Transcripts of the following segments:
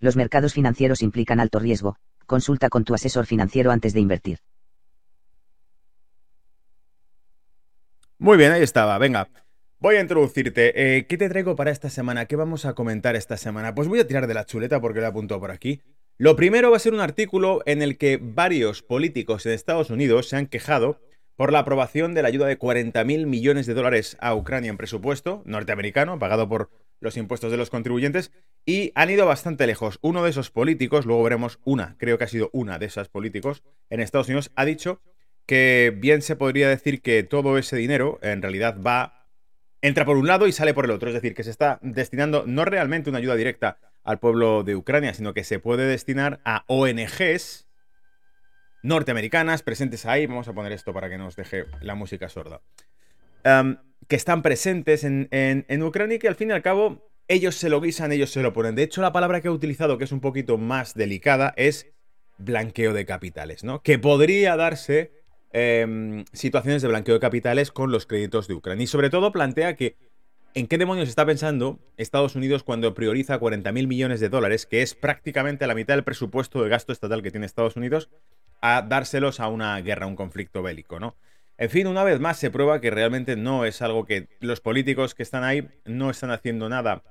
Los mercados financieros implican alto riesgo, consulta con tu asesor financiero antes de invertir. Muy bien, ahí estaba. Venga, voy a introducirte. Eh, ¿Qué te traigo para esta semana? ¿Qué vamos a comentar esta semana? Pues voy a tirar de la chuleta porque lo he apuntado por aquí. Lo primero va a ser un artículo en el que varios políticos en Estados Unidos se han quejado por la aprobación de la ayuda de 40.000 millones de dólares a Ucrania en presupuesto norteamericano, pagado por los impuestos de los contribuyentes, y han ido bastante lejos. Uno de esos políticos, luego veremos una, creo que ha sido una de esas políticos en Estados Unidos, ha dicho que bien se podría decir que todo ese dinero en realidad va, entra por un lado y sale por el otro. Es decir, que se está destinando no realmente una ayuda directa al pueblo de Ucrania, sino que se puede destinar a ONGs norteamericanas presentes ahí. Vamos a poner esto para que nos deje la música sorda. Que están presentes en, en Ucrania y que al fin y al cabo ellos se lo guisan, ellos se lo ponen. De hecho, la palabra que he utilizado, que es un poquito más delicada, es blanqueo de capitales, ¿no? Que podría darse Em, situaciones de blanqueo de capitales con los créditos de Ucrania. Y sobre todo plantea que ¿En qué demonios está pensando Estados Unidos cuando prioriza 40.000 millones de dólares, que es prácticamente la mitad del presupuesto de gasto estatal que tiene Estados Unidos, a dárselos a una guerra, a un conflicto bélico, ¿no? En fin, una vez más se prueba que realmente no es algo que los políticos que están ahí no están haciendo nada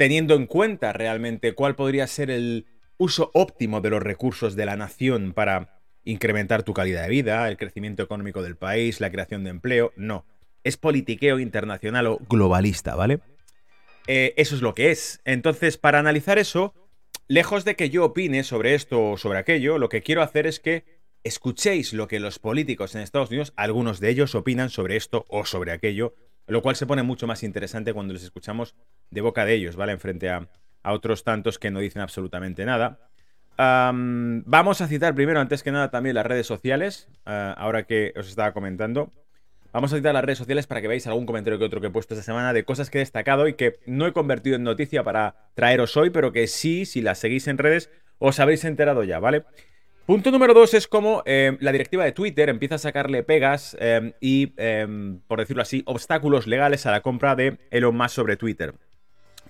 teniendo en cuenta realmente cuál podría ser el uso óptimo de los recursos de la nación para incrementar tu calidad de vida, el crecimiento económico del país, la creación de empleo. No. Es politiqueo internacional o globalista, ¿vale? Eh, eso es lo que es. Entonces, para analizar eso, lejos de que yo opine sobre esto o sobre aquello, lo que quiero hacer es que escuchéis lo que los políticos en Estados Unidos, algunos de ellos, opinan sobre esto o sobre aquello, lo cual se pone mucho más interesante cuando les escuchamos de boca de ellos, ¿vale? En frente a, a otros tantos que no dicen absolutamente nada vamos a citar primero, antes que nada, también las redes sociales, ah, ahora que os estaba comentando. Vamos a citar las redes sociales para que veáis algún comentario que otro que he puesto esta semana de cosas que he destacado y que no he convertido en noticia para traeros hoy, pero que sí, si las seguís en redes, os habréis enterado ya, ¿vale? Punto número dos es como em, la directiva de Twitter empieza a sacarle pegas em, y, em, por decirlo así, obstáculos legales a la compra de Elon Musk sobre Twitter.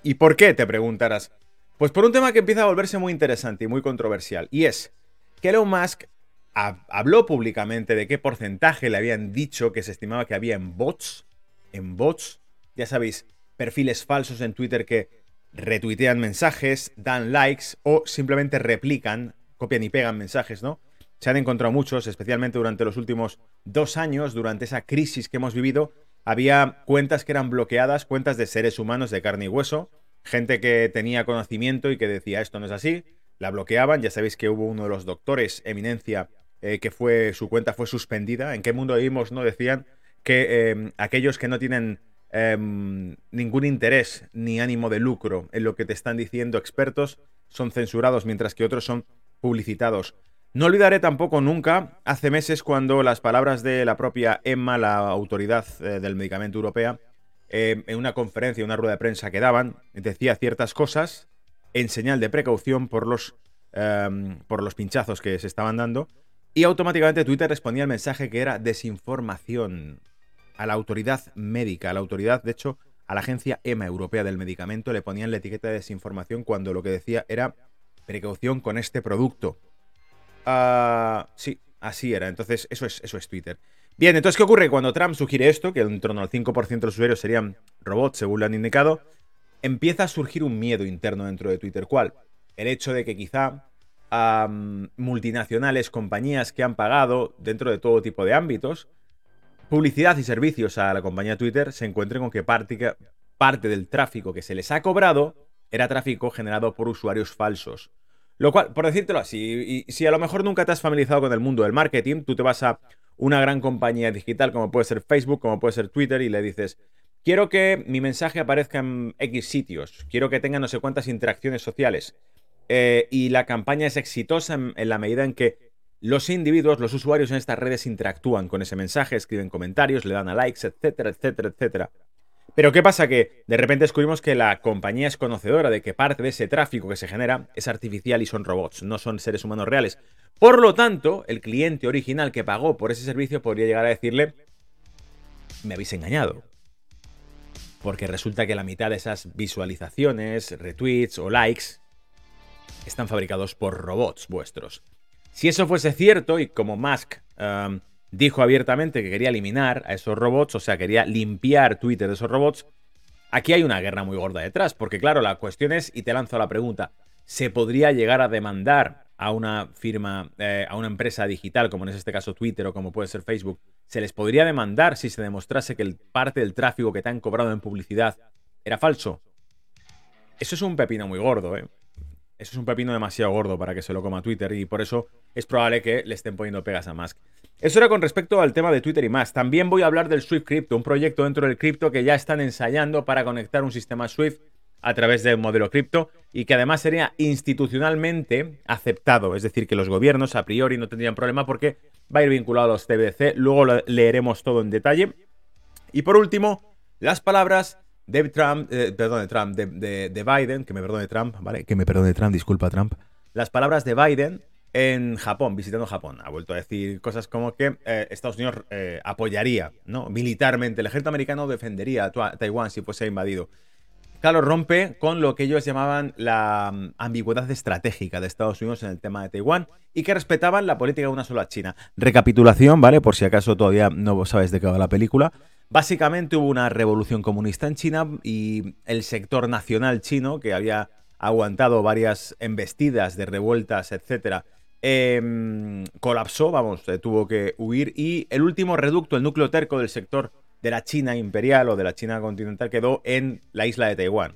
¿Y por qué? Te preguntarás. Pues por un tema que empieza a volverse muy interesante y muy controversial, y es que Elon Musk habló públicamente de qué porcentaje le habían dicho que se estimaba que había en bots, en bots, ya sabéis, perfiles falsos en Twitter que retuitean mensajes, dan likes o simplemente replican, copian y pegan mensajes, ¿no? Se han encontrado muchos, especialmente durante los últimos dos años, durante esa crisis que hemos vivido, había cuentas que eran bloqueadas, cuentas de seres humanos de carne y hueso, gente que tenía conocimiento y que decía esto no es así, la bloqueaban. Ya sabéis que hubo uno de los doctores, eminencia, eh, que fue su cuenta fue suspendida. ¿En qué mundo vivimos? No decían que em, aquellos que no tienen em, ningún interés ni ánimo de lucro en lo que te están diciendo expertos son censurados, mientras que otros son publicitados. No olvidaré tampoco nunca, hace meses, cuando las palabras de la propia EMA, la autoridad eh, del medicamento europea, eh, en una conferencia, una rueda de prensa que daban, decía ciertas cosas en señal de precaución por los, em, por los pinchazos que se estaban dando. Y automáticamente Twitter respondía al mensaje que era desinformación a la autoridad médica, a la autoridad, de hecho, a la agencia EMA Europea del Medicamento, le ponían la etiqueta de desinformación cuando lo que decía era precaución con este producto. Ah, sí, así era. Entonces, eso es, eso es Twitter. Bien, entonces, ¿qué ocurre? Cuando Trump sugiere esto, que en torno al 5% de los usuarios serían robots, según lo han indicado, empieza a surgir un miedo interno dentro de Twitter. ¿Cuál? El hecho de que quizá multinacionales, compañías que han pagado dentro de todo tipo de ámbitos, publicidad y servicios a la compañía Twitter se encuentren con que parte, parte del tráfico que se les ha cobrado era tráfico generado por usuarios falsos. Lo cual, por decírtelo así, si a lo mejor nunca te has familiarizado con el mundo del marketing, tú te vas a una gran compañía digital como puede ser Facebook, como puede ser Twitter, y le dices, quiero que mi mensaje aparezca en X sitios, quiero que tenga no sé cuántas interacciones sociales. eh, y la campaña es exitosa en, la medida en que los individuos, los usuarios en estas redes interactúan con ese mensaje, escriben comentarios, le dan a likes, etcétera, etcétera, etcétera. Pero ¿qué pasa? Que de repente descubrimos que la compañía es conocedora de que parte de ese tráfico que se genera es artificial y son robots, no son seres humanos reales. Por lo tanto, el cliente original que pagó por ese servicio podría llegar a decirle, me habéis engañado. Porque resulta que la mitad de esas visualizaciones, retweets o likes están fabricados por robots vuestros. Si eso fuese cierto, y como Musk dijo abiertamente que quería eliminar a esos robots, o sea, quería limpiar Twitter de esos robots, aquí hay una guerra muy gorda detrás, porque claro, la cuestión es, y te lanzo la pregunta, ¿se podría llegar a demandar a una firma, eh, a una empresa digital, como en este caso Twitter o como puede ser Facebook, se les podría demandar si se demostrase que parte del tráfico que te han cobrado en publicidad era falso? Eso es un pepino muy gordo, ¿eh? Eso es un pepino demasiado gordo para que se lo coma Twitter y por eso es probable que le estén poniendo pegas a Musk. Eso era con respecto al tema de Twitter y más. También voy a hablar del Swift Crypto, un proyecto dentro del cripto que ya están ensayando para conectar un sistema Swift a través de un modelo cripto y que además sería institucionalmente aceptado. Es decir, que los gobiernos a priori no tendrían problema porque va a ir vinculado a los CBDC. Luego lo leeremos todo en detalle. Y por último, las palabras de Trump, eh, perdón, de Trump, de, Biden, que me perdone Trump, ¿vale? Que me perdone Trump, disculpa Trump. Las palabras de Biden en Japón, visitando Japón. Ha vuelto a decir cosas como que eh, Estados Unidos eh, apoyaría, ¿no? Militarmente, el ejército americano defendería a Taiwán si fuese invadido. Claro, rompe con lo que ellos llamaban la mm, ambigüedad estratégica de Estados Unidos en el tema de Taiwán y que respetaban la política de una sola China. Recapitulación, ¿vale? Por si acaso todavía no sabes de qué va la película. Básicamente hubo una revolución comunista en China y el sector nacional chino, que había aguantado varias embestidas de revueltas, etcétera, em, colapsó, vamos, eh, tuvo que huir y el último reducto, el núcleo terco del sector de la China imperial o de la China continental quedó en la isla de Taiwán.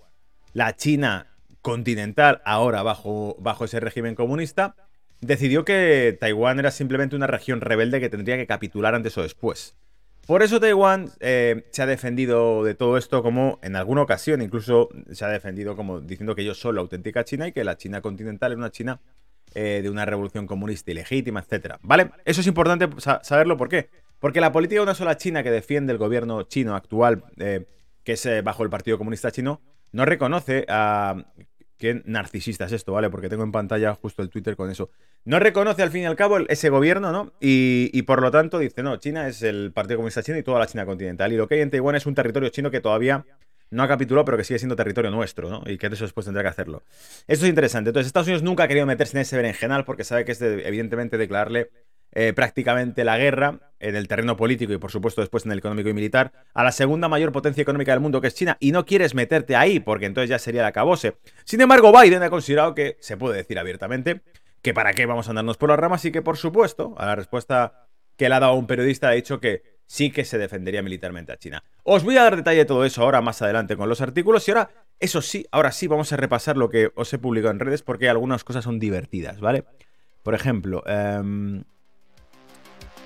La China continental, ahora bajo, bajo ese régimen comunista, decidió que Taiwán era simplemente una región rebelde que tendría que capitular antes o después. Por eso Taiwán eh, se ha defendido de todo esto como en alguna ocasión, incluso se ha defendido como diciendo que ellos son la auténtica China y que la China continental es una China eh, de una revolución comunista ilegítima, etc. ¿Vale? Eso es importante saberlo, ¿por qué? Porque la política de una sola China que defiende el gobierno chino actual, eh, que es bajo el Partido Comunista Chino, no reconoce a Qué narcisista es esto, ¿vale? Porque tengo en pantalla justo el Twitter con eso. No reconoce al fin y al cabo ese gobierno, ¿no? Y, por lo tanto dice, no, China es el Partido Comunista Chino y toda la China continental. Y lo que hay en Taiwán es un territorio chino que todavía no ha capitulado, pero que sigue siendo territorio nuestro, ¿no? Y que eso después tendrá que hacerlo. Esto es interesante. Entonces, Estados Unidos nunca ha querido meterse en ese berenjenal porque sabe que es evidentemente declararle eh, prácticamente la guerra en el terreno político y por supuesto después en el económico y militar a la segunda mayor potencia económica del mundo que es China y no quieres meterte ahí porque entonces ya sería la acabose. Sin embargo, Biden ha considerado que se puede decir abiertamente que para qué vamos a andarnos por las ramas y que por supuesto a la respuesta que le ha dado un periodista ha dicho que sí que se defendería militarmente a China. Os voy a dar detalle de todo eso ahora más adelante con los artículos y ahora, eso sí, ahora sí vamos a repasar lo que os he publicado en redes porque algunas cosas son divertidas, ¿vale? Por ejemplo, eh,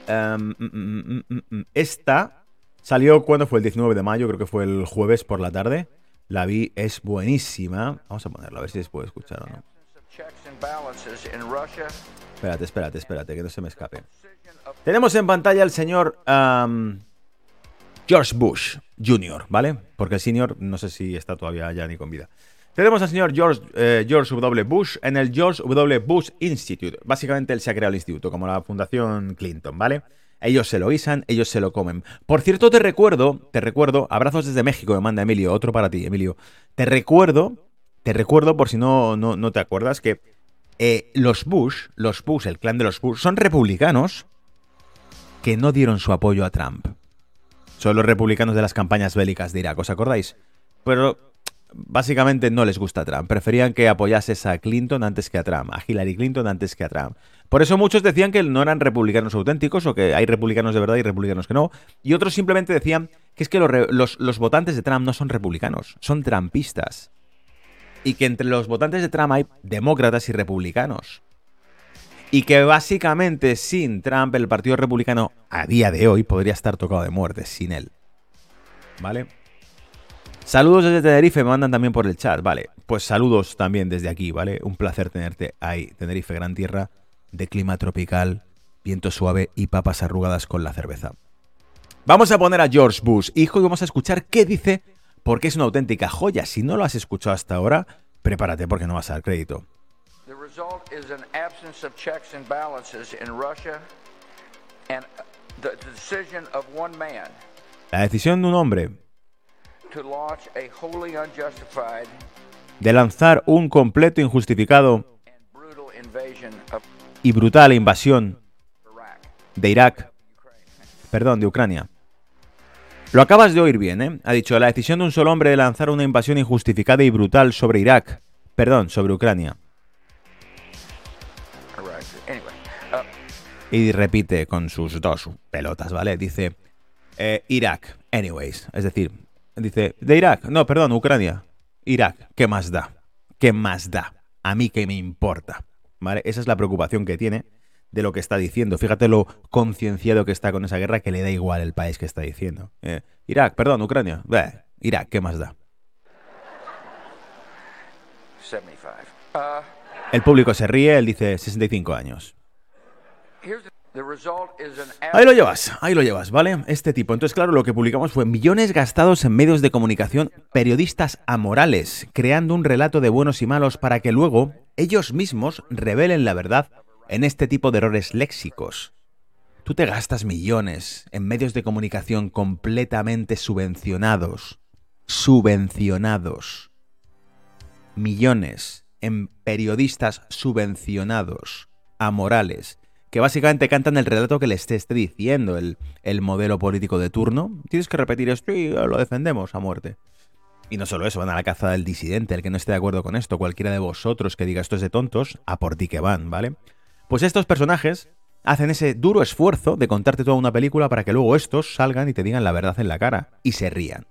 Em, mm, mm, mm, esta salió cuando fue el 19 de mayo, creo que fue el jueves por la tarde. La vi, es buenísima. Vamos a ponerla, a ver si se puede escuchar o no. Espérate, espérate, espérate, que no se me escape. Tenemos en pantalla al señor George Bush Jr., ¿vale? Porque el señor no sé si está todavía ya ni con vida. Tenemos al señor George, eh, George W. Bush en el George W. Bush Institute. Básicamente él se ha creado el instituto, como la Fundación Clinton, ¿vale? Ellos se lo guisan, ellos se lo comen. Por cierto, te recuerdo, te recuerdo, abrazos desde México, me manda Emilio, otro para ti, Emilio. Te recuerdo, te recuerdo, por si no, no, te acuerdas, que eh, los Bush, los Bush, el clan de los Bush, son republicanos que no dieron su apoyo a Trump. Son los republicanos de las campañas bélicas de Irak, ¿os acordáis? Pero básicamente no les gusta Trump. Preferían que apoyases a Clinton antes que a Trump, a Hillary Clinton antes que a Trump. Por eso muchos decían que no eran republicanos auténticos o que hay republicanos de verdad y republicanos que no. Y otros simplemente decían que es que los, votantes de Trump no son republicanos, son trampistas. Y que entre los votantes de Trump hay demócratas y republicanos. Y que básicamente sin Trump el Partido Republicano a día de hoy podría estar tocado de muerte sin él. ¿Vale? Saludos desde Tenerife, me mandan también por el chat. Vale, pues saludos también desde aquí, ¿vale? Un placer tenerte ahí. Tenerife, gran tierra, de clima tropical, viento suave y papas arrugadas con la cerveza. Vamos a poner a George Bush, hijo, y vamos a escuchar qué dice, porque es una auténtica joya. Si no lo has escuchado hasta ahora, prepárate porque no vas a dar crédito. La decisión de un hombre de lanzar un completo injustificado y brutal invasión de Irak, perdón, de Ucrania. Lo acabas de oír bien, ¿eh? Ha dicho la decisión de un solo hombre de lanzar una invasión injustificada y brutal sobre Irak, perdón, sobre Ucrania. Y repite con sus dos pelotas, ¿vale? Dice eh, Irak, anyways. Es decir, Dice, de Irak. No, perdón, Ucrania. Irak. ¿Qué más da? ¿Qué más da? A mí qué me importa. ¿Vale? Esa es la preocupación que tiene de lo que está diciendo. Fíjate lo concienciado que está con esa guerra que le da igual el país que está diciendo. Eh, Irak, perdón, Ucrania. Irak, ¿qué más da? 75. Uh, el público se ríe, él dice 65 años. Ahí lo llevas, ahí lo llevas, ¿vale? Este tipo. Entonces, claro, lo que publicamos fue millones gastados en medios de comunicación, periodistas amorales, creando un relato de buenos y malos para que luego ellos mismos revelen la verdad en este tipo de errores léxicos. Tú te gastas millones en medios de comunicación completamente subvencionados. Subvencionados. Millones en periodistas subvencionados, amorales que básicamente cantan el relato que le esté, diciendo el, el, modelo político de turno. Tienes que repetir esto y lo defendemos a muerte. Y no solo eso, van a la caza del disidente, el que no esté de acuerdo con esto, cualquiera de vosotros que diga esto es de tontos, a por ti que van, ¿vale? Pues estos personajes hacen ese duro esfuerzo de contarte toda una película para que luego estos salgan y te digan la verdad en la cara y se rían.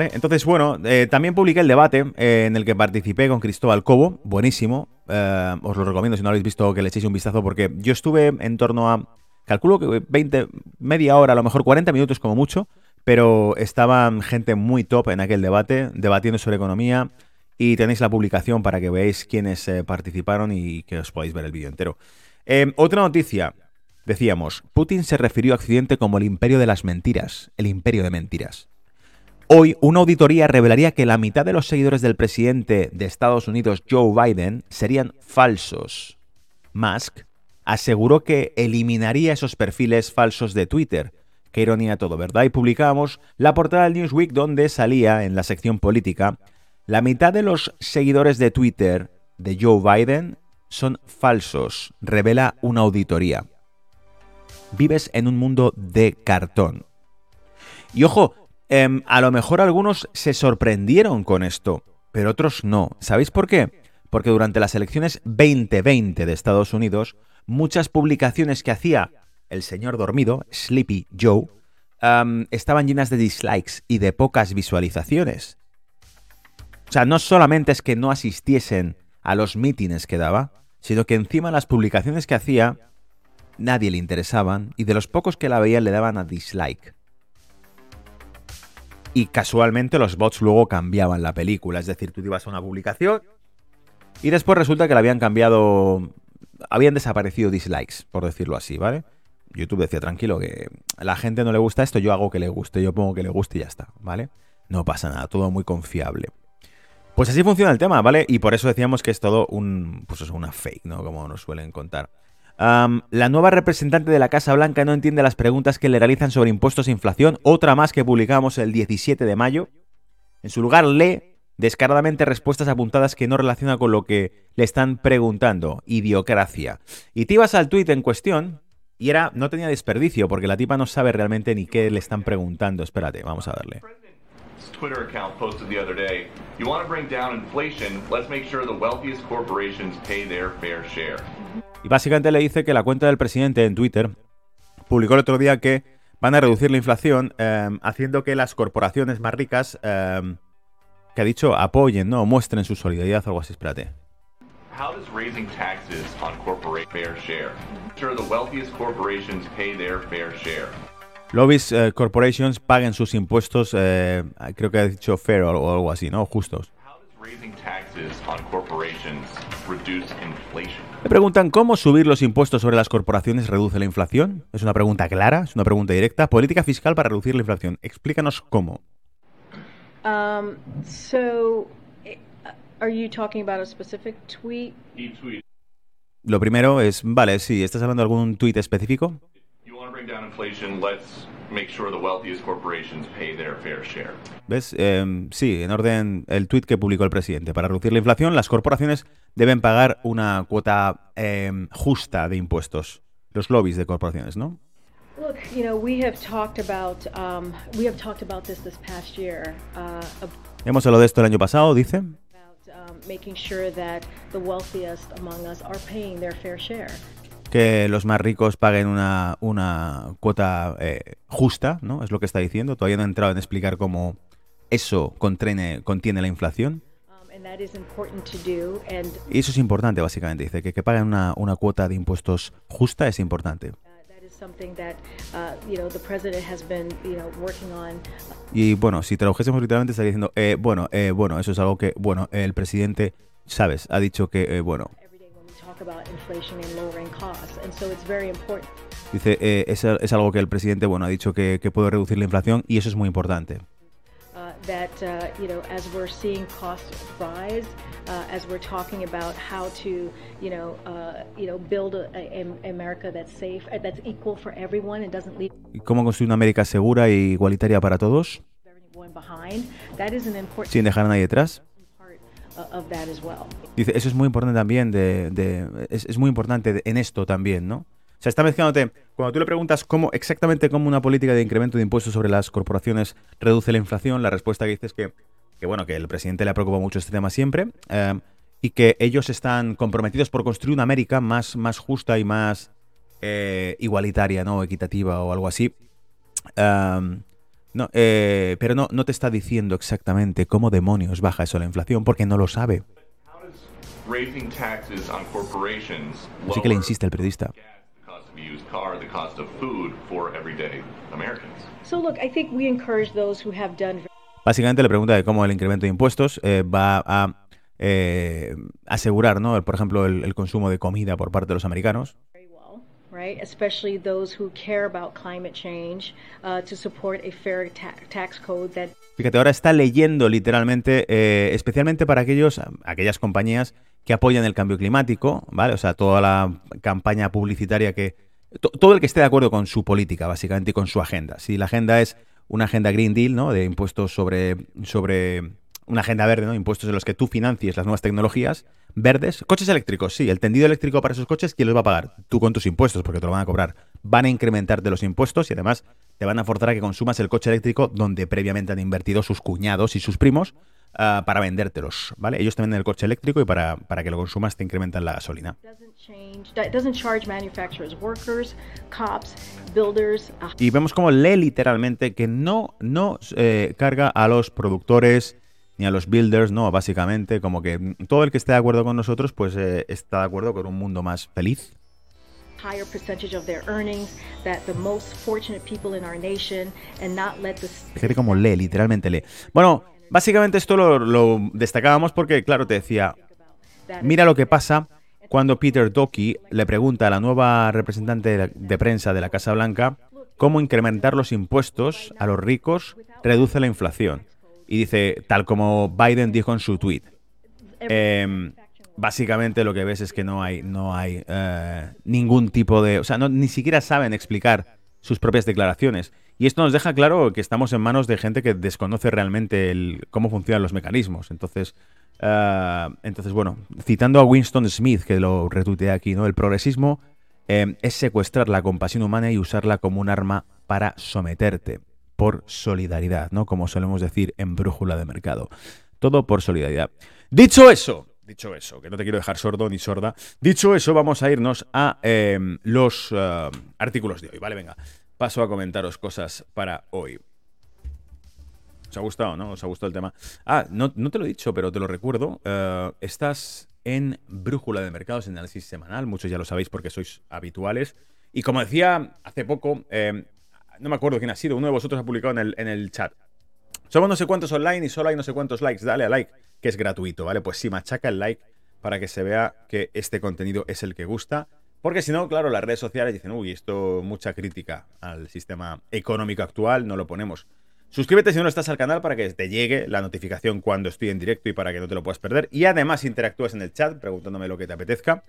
Entonces, bueno, eh, también publiqué el debate eh, en el que participé con Cristóbal Cobo, buenísimo. Eh, os lo recomiendo si no lo habéis visto que le echéis un vistazo porque yo estuve en torno a, calculo que 20, media hora, a lo mejor 40 minutos como mucho, pero estaban gente muy top en aquel debate, debatiendo sobre economía y tenéis la publicación para que veáis quiénes participaron y que os podáis ver el vídeo entero. otra noticia, decíamos, Putin se refirió a Occidente como el imperio de las mentiras, el imperio de mentiras. Hoy, una auditoría revelaría que la mitad de los seguidores del presidente de Estados Unidos, Joe Biden, serían falsos. Musk aseguró que eliminaría esos perfiles falsos de Twitter. Qué ironía todo, ¿verdad? Y publicamos la portada del Newsweek donde salía en la sección política, la mitad de los seguidores de Twitter de Joe Biden son falsos, revela una auditoría. Vives en un mundo de cartón. Y ojo, Em, a lo mejor algunos se sorprendieron con esto, pero otros no. ¿Sabéis por qué? Porque durante las elecciones 2020 de Estados Unidos, muchas publicaciones que hacía el señor dormido, Sleepy Joe, em, estaban llenas de dislikes y de pocas visualizaciones. O sea, no solamente es que no asistiesen a los mítines que daba, sino que encima las publicaciones que hacía nadie le interesaban y de los pocos que la veían le daban a dislike y casualmente los bots luego cambiaban la película. Es decir, tú ibas a una publicación y después resulta que la habían cambiado, habían desaparecido dislikes, por decirlo así, ¿vale? YouTube decía, tranquilo, que a la gente no le gusta esto, yo hago que le guste, yo pongo que le guste y ya está, ¿vale? No pasa nada, todo muy confiable. Pues así funciona el tema, ¿vale? Y por eso decíamos que es todo un, pues es una fake, ¿no? Como nos suelen contar la nueva representante de la Casa Blanca no entiende las preguntas que le realizan sobre impuestos e inflación, otra más que publicamos el 17 de mayo. En su lugar lee descaradamente respuestas apuntadas que no relaciona con lo que le están preguntando. Idiocracia. Y te ibas al tuit en cuestión y era no tenía desperdicio porque la tipa no sabe realmente ni qué le están preguntando. Espérate, vamos a darle. Twitter account posted the other day, you want to bring down inflation, let's make sure the wealthiest corporations pay their fair share. Y básicamente le dice que la cuenta del presidente en Twitter publicó el otro día que van a reducir la inflación em, haciendo que las corporaciones más ricas, em, que ha dicho, apoyen, ¿no? muestren su solidaridad o algo así. Espérate. How does raising taxes on corporate fair share? Sure the wealthiest corporations pay their fair share. Lobbies eh, corporations paguen sus impuestos, eh, creo que ha dicho fair o, algo así, ¿no? Justos. Me preguntan cómo subir los impuestos sobre las corporaciones reduce la inflación. Es una pregunta clara, es una pregunta directa. Política fiscal para reducir la inflación. Explícanos cómo. Um, so, eh, are you talking about a specific tweet? Lo primero es, vale, sí, ¿estás hablando de algún tweet específico? ¿Ves? Em, sí, en orden el tweet que publicó el presidente. Para reducir la inflación, las corporaciones deben pagar una cuota em, justa de impuestos. Los lobbies de corporaciones, ¿no? Hemos hablado de esto el año pasado, dice. Um, making sure that the wealthiest among us are paying their fair share que los más ricos paguen una, una cuota eh, justa, ¿no? Es lo que está diciendo. Todavía no he entrado en explicar cómo eso contiene, contiene la inflación. Um, y eso es importante, básicamente. Dice que que paguen una, una cuota de impuestos justa es importante. Y bueno, si trabajásemos literalmente estaría diciendo, eh, bueno, eh, bueno, eso es algo que, bueno, el presidente, sabes, ha dicho que, eh, bueno, Dice, eh, es, es, algo que el presidente bueno, ha dicho que, que puede reducir la inflación y eso es muy importante. Uh, that uh, you know as we're seeing costs rise uh, as we're talking about how to you know uh, you know build a, a, America that's safe that's equal for everyone and doesn't leave cómo construir una América segura e igualitaria para todos sin dejar a nadie atrás Dice, eso es muy importante también, de, es, muy importante en esto también, ¿no? O sea, está mezclándote, cuando tú le preguntas cómo exactamente cómo una política de incremento de impuestos sobre las corporaciones reduce la inflación, la respuesta que dice es que, que bueno, que el presidente le ha preocupado mucho este tema siempre eh, y que ellos están comprometidos por construir una América más, más justa y más eh, igualitaria, ¿no? Equitativa o algo así. Eh, no, eh, pero no, no te está diciendo exactamente cómo demonios baja eso la inflación, porque no lo sabe. Así que le insiste el periodista. Básicamente le pregunta de cómo el incremento de impuestos eh, va a eh, asegurar, ¿no? por ejemplo, el consumo de comida por parte de los americanos right? Especially those who care about climate change, uh, to support a fair tax code that. Fíjate, ahora está leyendo literalmente, eh, especialmente para aquellos, aquellas compañías que apoyan el cambio climático, ¿vale? O sea, toda la campaña publicitaria que. todo el que esté de acuerdo con su política, básicamente, y con su agenda. Si la agenda es una agenda Green Deal, ¿no? De impuestos sobre. sobre una agenda verde, ¿no? Impuestos en los que tú financies las nuevas tecnologías verdes. Coches eléctricos, sí. El tendido eléctrico para esos coches, ¿quién los va a pagar? Tú con tus impuestos, porque te lo van a cobrar. Van a incrementarte los impuestos y además te van a forzar a que consumas el coche eléctrico donde previamente han invertido sus cuñados y sus primos ah, para vendértelos, ¿vale? Ellos te venden el coche eléctrico y para, para que lo consumas te incrementan la gasolina. Y vemos como lee literalmente que no, no eh, carga a los productores ni a los builders, no, básicamente como que todo el que esté de acuerdo con nosotros pues eh, está de acuerdo con un mundo más feliz. Fíjate cómo lee, literalmente lee. Bueno, básicamente esto lo, destacábamos porque, claro, te decía, mira lo que pasa cuando Peter Doki le pregunta a la nueva representante de prensa de la Casa Blanca cómo incrementar los impuestos a los ricos reduce la inflación y dice, tal como Biden dijo en su tweet. Em, básicamente lo que ves es que no hay, no hay eh, ningún tipo de... O sea, no, ni siquiera saben explicar sus propias declaraciones. Y esto nos deja claro que estamos en manos de gente que desconoce realmente el, cómo funcionan los mecanismos. Entonces, eh, entonces, bueno, citando a Winston Smith, que lo retuiteé aquí, ¿no? El progresismo em, es secuestrar la compasión humana y usarla como un arma para someterte por solidaridad, ¿no? Como solemos decir en brújula de mercado. Todo por solidaridad. Dicho eso, dicho eso, que no te quiero dejar sordo ni sorda, dicho eso, vamos a irnos a em, los eh, artículos de hoy, ¿vale? Venga, paso a comentaros cosas para hoy. ¿Os ha gustado, no? ¿Os ha gustado el tema? Ah, no, te lo he dicho, pero te lo recuerdo. Eh, estás en Brújula de Mercados, en análisis semanal. Muchos ya lo sabéis porque sois habituales. Y como decía hace poco, em, no me acuerdo quién ha sido, uno de vosotros ha publicado en el, en el chat. Somos no sé cuántos online y solo hay no sé cuántos likes. Dale a like, que es gratuito, ¿vale? Pues sí, machaca el like para que se vea que este contenido es el que gusta. Porque si no, claro, las redes sociales dicen, uy, esto mucha crítica al sistema económico actual, no lo ponemos. Suscríbete si no estás al canal para que te llegue la notificación cuando estoy en directo y para que no te lo puedas perder. Y además interactúes en el chat preguntándome lo que te apetezca.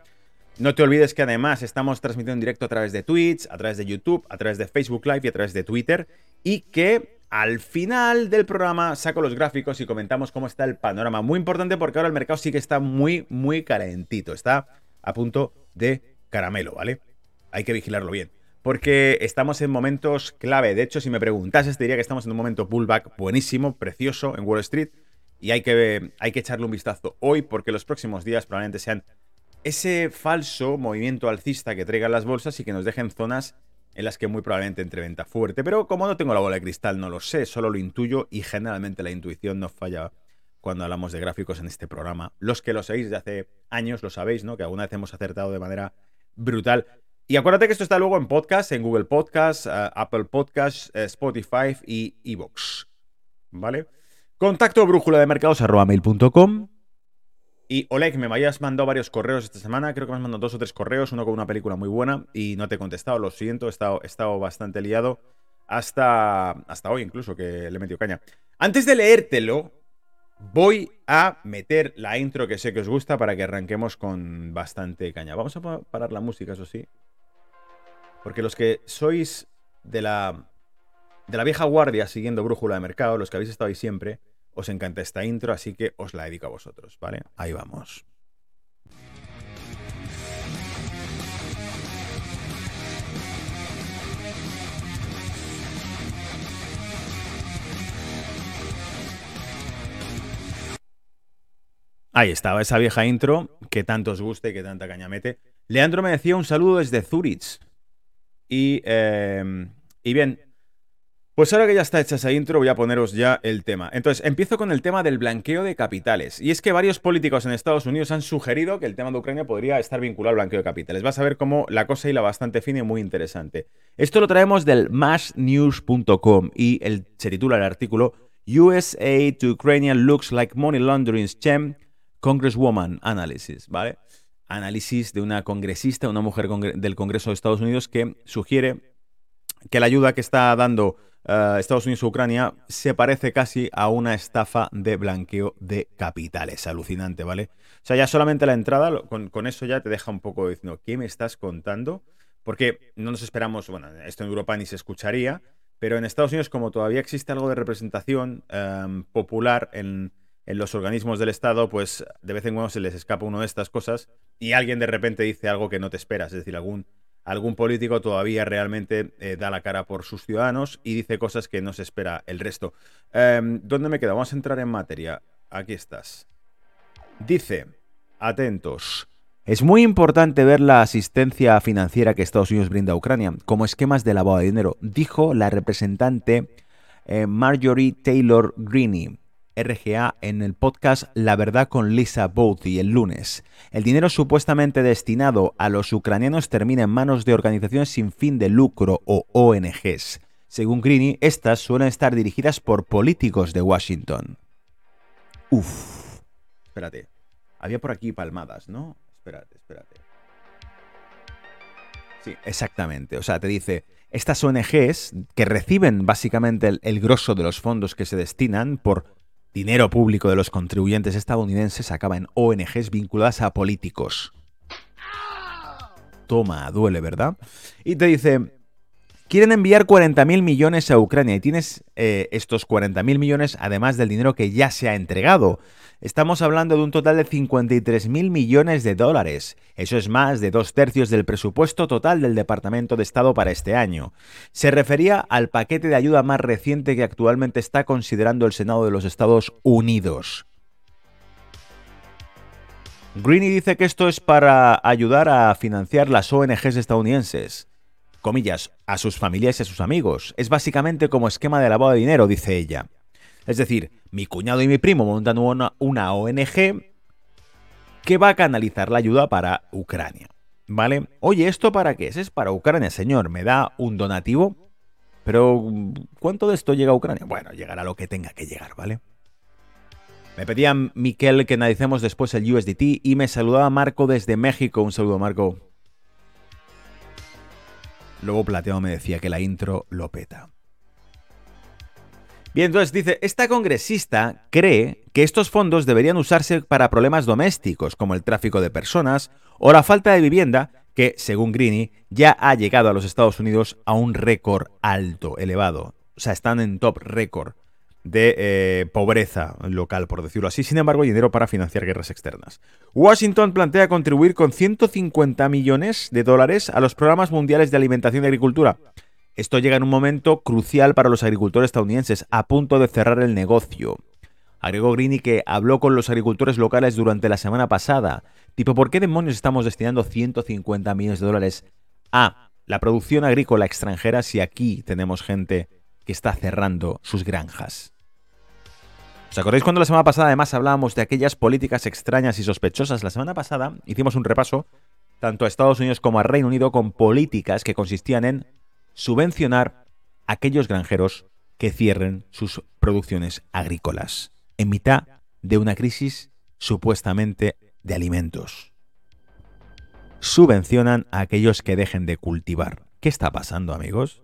No te olvides que además estamos transmitiendo en directo a través de Twitch, a través de YouTube, a través de Facebook Live y a través de Twitter. Y que al final del programa saco los gráficos y comentamos cómo está el panorama. Muy importante porque ahora el mercado sí que está muy, muy calentito. Está a punto de caramelo, ¿vale? Hay que vigilarlo bien. Porque estamos en momentos clave. De hecho, si me preguntases, te diría que estamos en un momento pullback buenísimo, precioso en Wall Street. Y hay que, hay que echarle un vistazo hoy porque los próximos días probablemente sean ese falso movimiento alcista que traigan las bolsas y que nos dejen zonas en las que muy probablemente entre venta fuerte. Pero como no tengo la bola de cristal, no lo sé, solo lo intuyo y generalmente la intuición no falla cuando hablamos de gráficos en este programa. Los que lo seguís de hace años lo sabéis, ¿no? Que alguna vez hemos acertado de manera brutal. Y acuérdate que esto está luego en podcast, en Google Podcast, eh, Apple Podcast, eh, Spotify y Evox. ¿Vale? Contacto brújula de mercados arroba mail.com. Y Oleg, me hayas mandado varios correos esta semana. Creo que me has mandado dos o tres correos, uno con una película muy buena y no te he contestado. Lo siento, he estado, he estado bastante liado hasta, hasta hoy, incluso, que le he metido caña. Antes de leértelo, voy a meter la intro que sé que os gusta para que arranquemos con bastante caña. Vamos a parar la música, eso sí. Porque los que sois de la, de la vieja guardia siguiendo brújula de mercado, los que habéis estado ahí siempre, os encanta esta intro, así que os la dedico a vosotros, ¿vale? Ahí vamos. Ahí estaba esa vieja intro que tanto os guste y que tanta caña mete. Leandro me decía un saludo desde Zurich. Y, eh, y bien, pues ahora que ya está hecha esa intro, voy a poneros ya el tema. Entonces, empiezo con el tema del blanqueo de capitales. Y es que varios políticos en Estados Unidos han sugerido que el tema de Ucrania podría estar vinculado al blanqueo de capitales. Vas a ver cómo la cosa hila bastante fina y muy interesante. Esto lo traemos del mashnews.com y el, se titula el artículo USA to Ukraine looks like money laundering scam, Congresswoman Analysis, ¿vale? Análisis de una congresista, una mujer del Congreso de Estados Unidos que sugiere que la ayuda que está dando eh, Estados Unidos Ucrania se parece casi a una estafa de blanqueo de capitales. Alucinante, ¿vale? O sea, ya solamente la entrada, con, eso ya te deja un poco diciendo, ¿qué me estás contando? Porque no nos esperamos, bueno, esto en Europa ni se escucharía, pero en Estados Unidos, como todavía existe algo de representación em, popular en, en los organismos del Estado, pues de vez en cuando se les escapa una de estas cosas y alguien de repente dice algo que no te esperas, es decir, algún algún político todavía realmente eh, da la cara por sus ciudadanos y dice cosas que no se espera el resto. Em, ¿Dónde me quedo? Vamos a entrar en materia. Aquí estás. Dice, atentos. Es muy importante ver la asistencia financiera que Estados Unidos brinda a Ucrania como esquemas de lavado de dinero, dijo la representante eh, Marjorie Taylor Greene. RGA en el podcast La Verdad con Lisa Bouty el lunes. El dinero supuestamente destinado a los ucranianos termina en manos de organizaciones sin fin de lucro o ONGs. Según Greeny, estas suelen estar dirigidas por políticos de Washington. Uf. Espérate. Había por aquí palmadas, ¿no? Espérate, espérate. Sí, exactamente. O sea, te dice, estas ONGs que reciben básicamente el, el grosso de los fondos que se destinan por dinero público de los contribuyentes estadounidenses acaba en ONGs vinculadas a políticos. Toma, duele, ¿verdad? Y te dice, quieren enviar 40.000 millones a Ucrania y tienes eh, estos 40.000 millones además del dinero que ya se ha entregado. Estamos hablando de un total de 53 mil millones de dólares. Eso es más de dos tercios del presupuesto total del Departamento de Estado para este año. Se refería al paquete de ayuda más reciente que actualmente está considerando el Senado de los Estados Unidos. Greeny dice que esto es para ayudar a financiar las ONGs estadounidenses. Comillas, a sus familias y a sus amigos. Es básicamente como esquema de lavado de dinero, dice ella. Es decir, mi cuñado y mi primo montan una, ONG que va a canalizar la ayuda para Ucrania. ¿Vale? Oye, ¿esto para qué es? Es para Ucrania, señor. ¿Me da un donativo? Pero, ¿cuánto de esto llega a Ucrania? Bueno, llegará lo que tenga que llegar, ¿vale? Me pedía Miquel que analicemos después el USDT y me saludaba Marco desde México. Un saludo, Marco. Luego Plateado me decía que la intro lo peta. Bien, entonces dice, esta congresista cree que estos fondos deberían usarse para problemas domésticos, como el tráfico de personas o la falta de vivienda, que, según Greeny, ya ha llegado a los Estados Unidos a un récord alto, elevado. O sea, están en top récord de eh, pobreza local, por decirlo así. Sin embargo, dinero para financiar guerras externas. Washington plantea contribuir con 150 millones de dólares a los programas mundiales de alimentación y agricultura. Esto llega en un momento crucial para los agricultores estadounidenses, a punto de cerrar el negocio. Agregó Greeny que habló con los agricultores locales durante la semana pasada. Tipo, ¿por qué demonios estamos destinando 150 millones de dólares a la producción agrícola extranjera si aquí tenemos gente que está cerrando sus granjas? ¿Os acordáis cuando la semana pasada además hablábamos de aquellas políticas extrañas y sospechosas? La semana pasada hicimos un repaso tanto a Estados Unidos como a Reino Unido con políticas que consistían en subvencionar a aquellos granjeros que cierren sus producciones agrícolas en mitad de una crisis supuestamente de alimentos. Subvencionan a aquellos que dejen de cultivar. ¿Qué está pasando, amigos?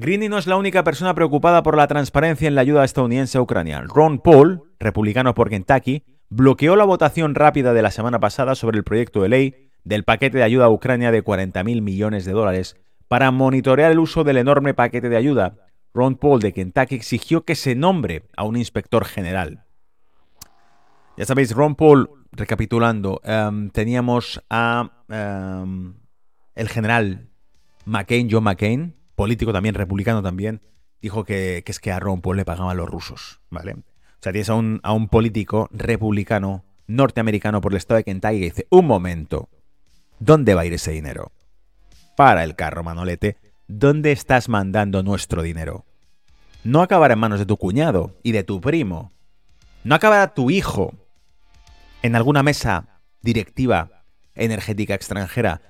Greeny no es la única persona preocupada por la transparencia en la ayuda estadounidense a Ucrania. Ron Paul, republicano por Kentucky, bloqueó la votación rápida de la semana pasada sobre el proyecto de ley del paquete de ayuda a Ucrania de 40.000 millones de dólares para monitorear el uso del enorme paquete de ayuda. Ron Paul de Kentucky exigió que se nombre a un inspector general. Ya sabéis, Ron Paul, recapitulando, em, teníamos a em, el general McCain, John McCain, político también, republicano también, dijo que, es que a Ron Paul le pagaban los rusos, ¿vale? O sea, tienes a un, a un político republicano norteamericano por el estado de Kentucky que dice, un momento, ¿dónde va a ir ese dinero? Para el carro, Manolete, ¿dónde estás mandando nuestro dinero? No acabará en manos de tu cuñado y de tu primo. No acabará tu hijo en alguna mesa directiva energética extranjera.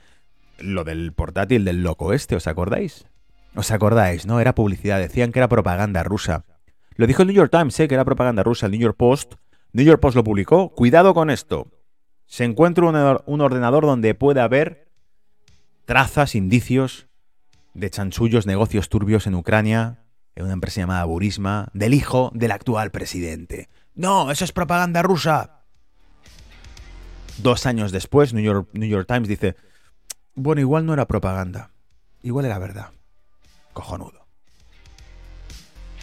Lo del portátil del loco este, ¿os acordáis? ¿Os acordáis, no? Era publicidad, decían que era propaganda rusa. Lo dijo el New York Times, ¿eh? que era propaganda rusa, el New York Post. New York Post lo publicó. Cuidado con esto. Se encuentra un, ordenador donde puede haber trazas, indicios de chanchullos, negocios turbios en Ucrania, en una empresa llamada Burisma, del hijo del actual presidente. No, eso es propaganda rusa. Dos años después, New York, New York Times dice, bueno, igual no era propaganda, igual era verdad cojonudo.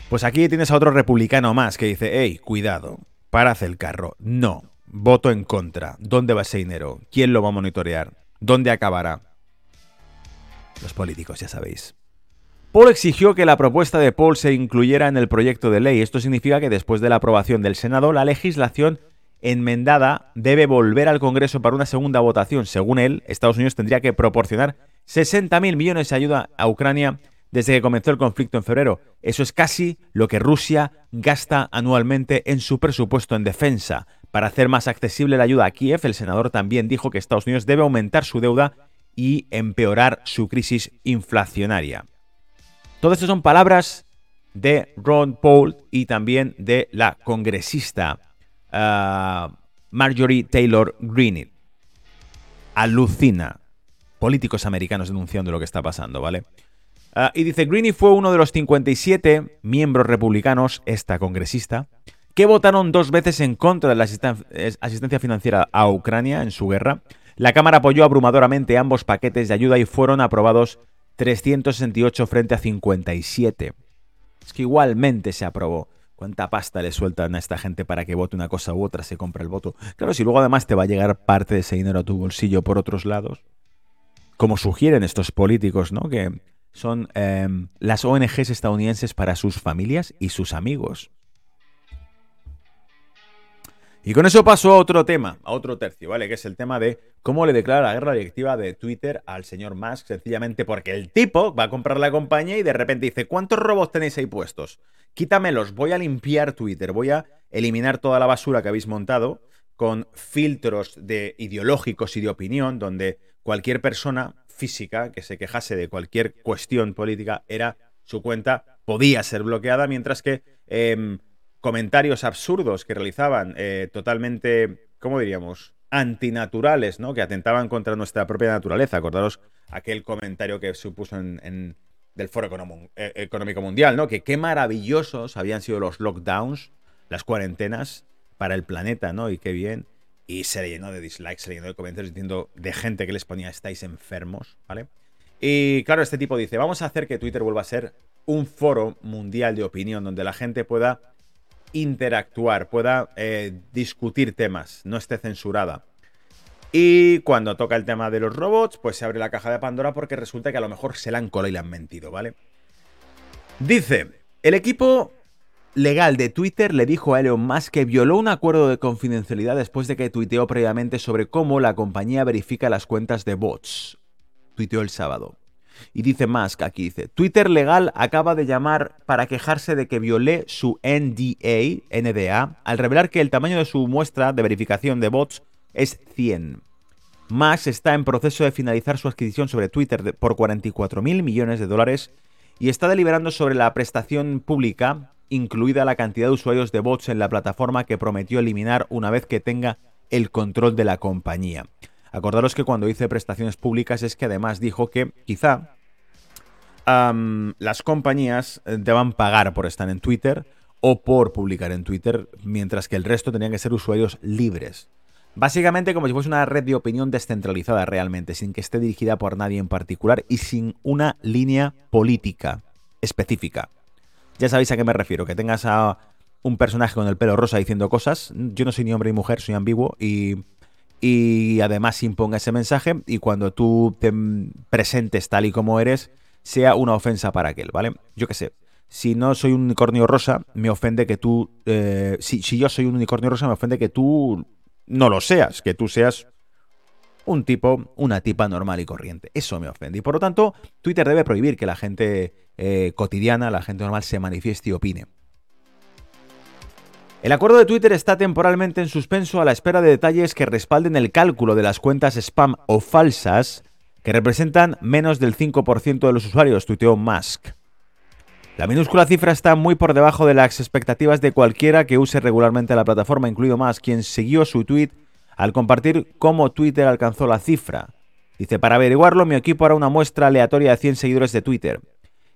Pues aquí tienes a otro republicano más que dice, hey, cuidado, parad el carro. No, voto en contra. ¿Dónde va ese dinero? ¿Quién lo va a monitorear? ¿Dónde acabará? Los políticos, ya sabéis. Paul exigió que la propuesta de Paul se incluyera en el proyecto de ley. Esto significa que después de la aprobación del Senado, la legislación enmendada debe volver al Congreso para una segunda votación. Según él, Estados Unidos tendría que proporcionar 60.000 millones de ayuda a Ucrania desde que comenzó el conflicto en febrero. Eso es casi lo que Rusia gasta anualmente en su presupuesto en defensa. Para hacer más accesible la ayuda a Kiev, el senador también dijo que Estados Unidos debe aumentar su deuda y empeorar su crisis inflacionaria. Todo esto son palabras de Ron Paul y también de la congresista ah, Marjorie Taylor Greene. Alucina. Políticos americanos denunciando lo que está pasando, ¿vale? Ah, y dice, Greeny fue uno de los 57 miembros republicanos, esta congresista, que votaron dos veces en contra de la asistencia financiera a Ucrania en su guerra. La Cámara apoyó abrumadoramente ambos paquetes de ayuda y fueron aprobados 368 frente a 57. Es que igualmente se aprobó. ¿Cuánta pasta le sueltan a esta gente para que vote una cosa u otra, se compra el voto? Claro, si luego además te va a llegar parte de ese dinero a tu bolsillo por otros lados, como sugieren estos políticos, ¿no? Que son em, las ONGs estadounidenses para sus familias y sus amigos. Y con eso paso a otro tema, a otro tercio, ¿vale? Que es el tema de cómo le declara la guerra directiva de Twitter al señor Musk, sencillamente porque el tipo va a comprar la compañía y de repente dice, ¿cuántos robots tenéis ahí puestos? Quítamelos, voy a limpiar Twitter, voy a eliminar toda la basura que habéis montado con filtros de ideológicos y de opinión, donde cualquier persona física que se quejase de cualquier cuestión política, era su cuenta podía ser bloqueada, mientras que em, comentarios absurdos que realizaban eh, totalmente, ¿cómo diríamos? antinaturales, ¿no? Que atentaban contra nuestra propia naturaleza. Acordaros aquel comentario que supuso en, del Foro eh, Económico Mundial, ¿no? Que qué maravillosos habían sido los lockdowns, las cuarentenas para el planeta, ¿no? Y qué bien. Y se le llenó de dislikes, se le llenó de comentarios diciendo de gente que les ponía estáis enfermos, ¿vale? Y claro, este tipo dice, vamos a hacer que Twitter vuelva a ser un foro mundial de opinión donde la gente pueda interactuar, pueda eh, discutir temas, no esté censurada. Y cuando toca el tema de los robots, pues se abre la caja de Pandora porque resulta que a lo mejor se la han colado y le han mentido, ¿vale? Dice, el equipo legal de Twitter le dijo a Elon Musk que violó un acuerdo de confidencialidad después de que tuiteó previamente sobre cómo la compañía verifica las cuentas de bots. Tuiteó el sábado. Y dice Musk, aquí dice, Twitter legal acaba de llamar para quejarse de que violé su NDA, NDA, al revelar que el tamaño de su muestra de verificación de bots es 100. Musk está en proceso de finalizar su adquisición sobre Twitter por 44 mil millones de dólares y está deliberando sobre la prestación pública, incluida la cantidad de usuarios de bots en la plataforma que prometió eliminar una vez que tenga el control de la compañía. Acordaros que cuando dice prestaciones públicas es que además dijo que quizá las compañías eh, deban pagar por estar en Twitter o por publicar en Twitter, mientras que el resto tenían que ser usuarios libres. Básicamente como si fuese una red de opinión descentralizada realmente, sin que esté dirigida por nadie en particular y sin una línea política específica. Ya sabéis a qué me refiero, que tengas a un personaje con el pelo rosa diciendo cosas. Yo no soy ni hombre ni mujer, soy ambiguo y y además imponga ese mensaje y cuando tú te presentes tal y como eres, sea una ofensa para aquel, ¿vale? Yo qué sé. Si no soy un unicornio rosa, me ofende que tú... Eh, si, si yo soy un unicornio rosa, me ofende que tú no lo seas, que tú seas un tipo, una tipa normal y corriente. Eso me ofende. Y por lo tanto, Twitter debe prohibir que la gente eh, cotidiana, la gente normal, se manifieste y opine. El acuerdo de Twitter está temporalmente en suspenso a la espera de detalles que respalden el cálculo de las cuentas spam o falsas que representan menos del 5% de los usuarios, tuiteó Musk. La minúscula cifra está muy por debajo de las expectativas de cualquiera que use regularmente la plataforma, incluido Musk, quien siguió su tweet al compartir cómo Twitter alcanzó la cifra. Dice, para averiguarlo, mi equipo hará una muestra aleatoria de 100 seguidores de Twitter.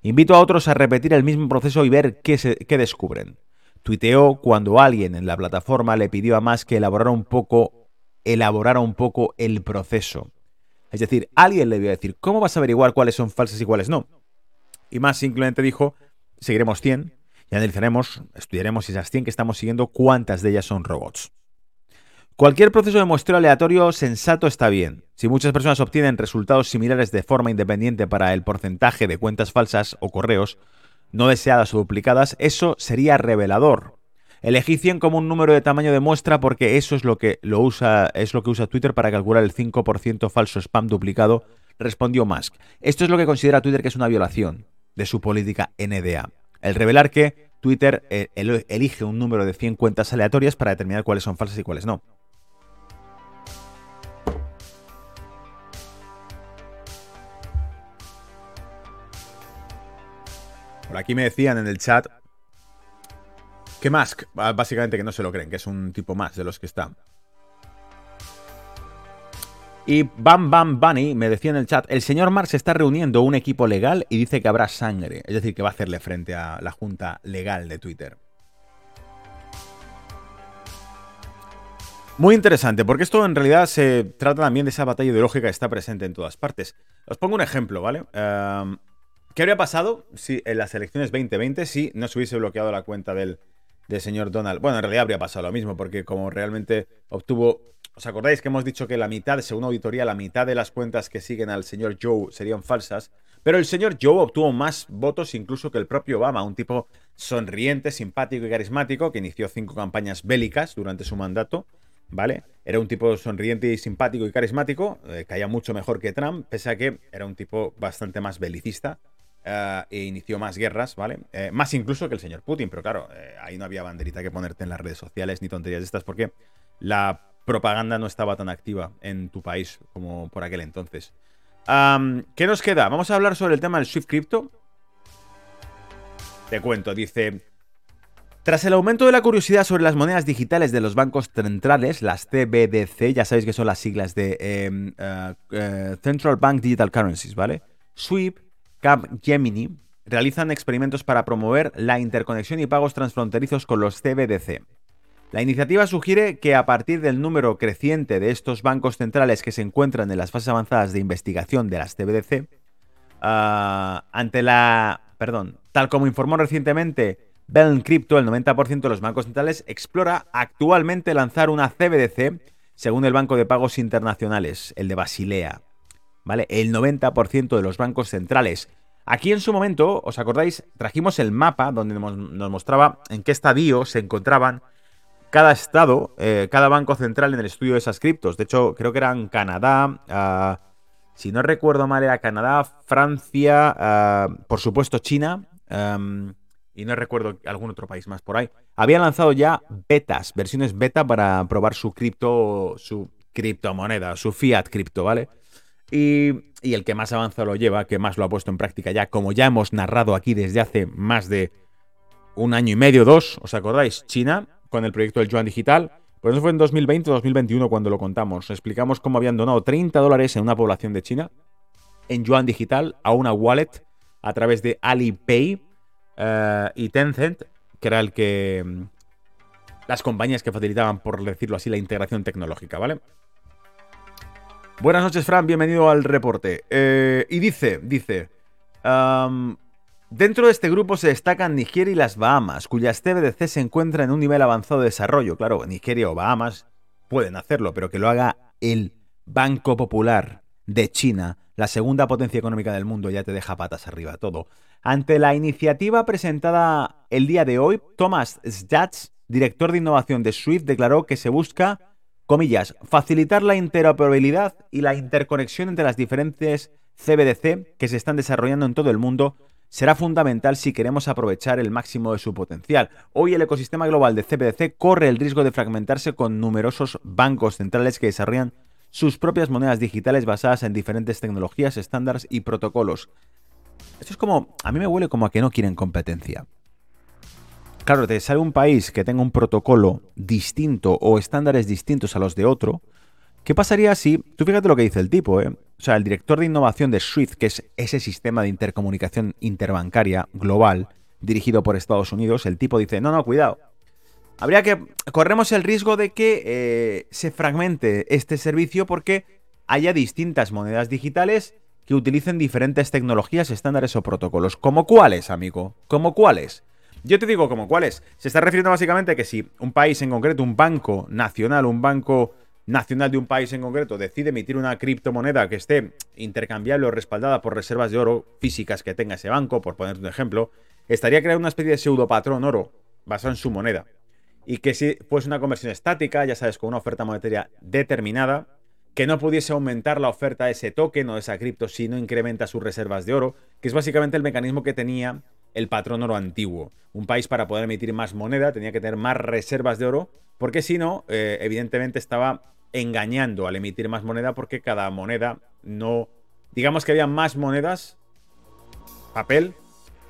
Invito a otros a repetir el mismo proceso y ver qué, descubren tuiteó cuando alguien en la plataforma le pidió a más que elaborara un poco, elaborara un poco el proceso. Es decir, alguien le a decir, ¿cómo vas a averiguar cuáles son falsas y cuáles no? Y más simplemente dijo, seguiremos 100 y analizaremos, estudiaremos esas 100 que estamos siguiendo, cuántas de ellas son robots. Cualquier proceso de muestreo aleatorio sensato está bien. Si muchas personas obtienen resultados similares de forma independiente para el porcentaje de cuentas falsas o correos, no deseadas o duplicadas, eso sería revelador. Elegí 100 como un número de tamaño de muestra porque eso es lo que lo usa, es lo que usa Twitter para calcular el 5% falso spam duplicado, respondió Musk. Esto es lo que considera Twitter que es una violación de su política NDA. El revelar que Twitter eh, elige un número de 100 cuentas aleatorias para determinar cuáles son falsas y cuáles no. Por aquí me decían en el chat que Musk, básicamente que no se lo creen, que es un tipo más de los que están. Y Bam Bam Bunny me decía en el chat, el señor Marx está reuniendo un equipo legal y dice que habrá sangre, es decir, que va a hacerle frente a la junta legal de Twitter. Muy interesante, porque esto en realidad se trata también de esa batalla ideológica que está presente en todas partes. Os pongo un ejemplo, ¿vale? Em, ¿Qué habría pasado si en las elecciones 2020 si no se hubiese bloqueado la cuenta del, señor Donald? Bueno, en realidad habría pasado lo mismo, porque como realmente obtuvo. ¿Os acordáis que hemos dicho que la mitad, según auditoría, la mitad de las cuentas que siguen al señor Joe serían falsas? Pero el señor Joe obtuvo más votos incluso que el propio Obama, un tipo sonriente, simpático y carismático que inició cinco campañas bélicas durante su mandato. ¿Vale? Era un tipo sonriente y simpático y carismático, eh, caía mucho mejor que Trump, pese a que era un tipo bastante más belicista eh, e inició más guerras, ¿vale? Eh, más incluso que el señor Putin, pero claro, eh, ahí no había banderita que ponerte en las redes sociales ni tonterías de estas, porque la propaganda no estaba tan activa en tu país como por aquel entonces. ¿Qué nos queda? Vamos a hablar sobre el tema del Swift Crypto. Te cuento, dice. Tras el aumento de la curiosidad sobre las monedas digitales de los bancos centrales, las CBDC, ya sabéis que son las siglas de em, Central Bank Digital Currencies, ¿vale? SWIFT, Gemini realizan experimentos para promover la interconexión y pagos transfronterizos con los CBDC. La iniciativa sugiere que a partir del número creciente de estos bancos centrales que se encuentran en las fases avanzadas de investigación de las CBDC, ah, ante la... perdón, tal como informó recientemente Bell Crypto, el 90% de los bancos centrales explora actualmente lanzar una CBDC, según el Banco de Pagos Internacionales, el de Basilea. ¿Vale? El 90% de los bancos centrales. Aquí en su momento, ¿os acordáis? Trajimos el mapa donde nos mostraba en qué estadio se encontraban cada estado, eh, cada banco central en el estudio de esas criptos. De hecho, creo que eran Canadá, ah, si no recuerdo mal, era Canadá, Francia, ah, por supuesto China, y no recuerdo algún otro país más por ahí. Habían lanzado ya betas, versiones beta para probar su cripto, su criptomoneda, su fiat cripto, ¿vale? Y, el que más avanzado lo lleva, que más lo ha puesto en práctica ya, como ya hemos narrado aquí desde hace más de un año y medio, dos, ¿os acordáis? China con el proyecto del Yuan Digital. Pues eso fue en 2020 o 2021 cuando lo contamos. Explicamos cómo habían donado 30 dólares en una población de China en Yuan Digital a una wallet a través de Alipay eh, y Tencent, que era el que... Mm, las compañías que facilitaban, por decirlo así, la integración tecnológica, ¿vale? Buenas noches, Fran, bienvenido al reporte. Eh, y dice, dice... Dentro de este grupo se destacan Nigeria y las Bahamas, cuyas CBDC se encuentran en un nivel avanzado de desarrollo. Claro, Nigeria o Bahamas pueden hacerlo, pero que lo haga el Banco Popular de China, la segunda potencia económica del mundo, ya te deja patas arriba todo. Ante la iniciativa presentada el día de hoy, Thomas Stats, director de innovación de SWIFT, declaró que se busca, comillas, facilitar la interoperabilidad y la interconexión entre las diferentes CBDC que se están desarrollando en todo el mundo será fundamental si queremos aprovechar el máximo de su potencial. Hoy el ecosistema global de CBDC corre el riesgo de fragmentarse con numerosos bancos centrales que desarrollan sus propias monedas digitales basadas en diferentes tecnologías, estándares y protocolos. Esto es como, a mí me huele como a que no quieren competencia. Claro, te sale un país que tenga un protocolo distinto o estándares distintos a los de otro, ¿Qué pasaría si, tú fíjate lo que dice el tipo, ¿eh? o sea, el director de innovación de SWIFT, que es ese sistema de intercomunicación interbancaria global dirigido por Estados Unidos, el tipo dice, no, no, cuidado. Habría que, corremos el riesgo de que eh, se fragmente este servicio porque haya distintas monedas digitales que utilicen diferentes tecnologías, estándares o protocolos. ¿Como cuáles, amigo? ¿Como cuáles? Yo te digo como cuáles. Se está refiriendo básicamente a que si un país en concreto, un banco nacional, un banco nacional de un país en concreto decide emitir una criptomoneda que esté intercambiable o respaldada por reservas de oro físicas que tenga ese banco, por poner un ejemplo, estaría creando una especie de pseudo patrón oro basado en su moneda. Y que si fuese una conversión estática, ya sabes, con una oferta monetaria determinada, que no pudiese aumentar la oferta de ese token o de esa cripto si no incrementa sus reservas de oro, que es básicamente el mecanismo que tenía el patrón oro antiguo. Un país para poder emitir más moneda tenía que tener más reservas de oro, porque si no, eh, evidentemente estaba engañando al emitir más moneda porque cada moneda no... Digamos que había más monedas, papel,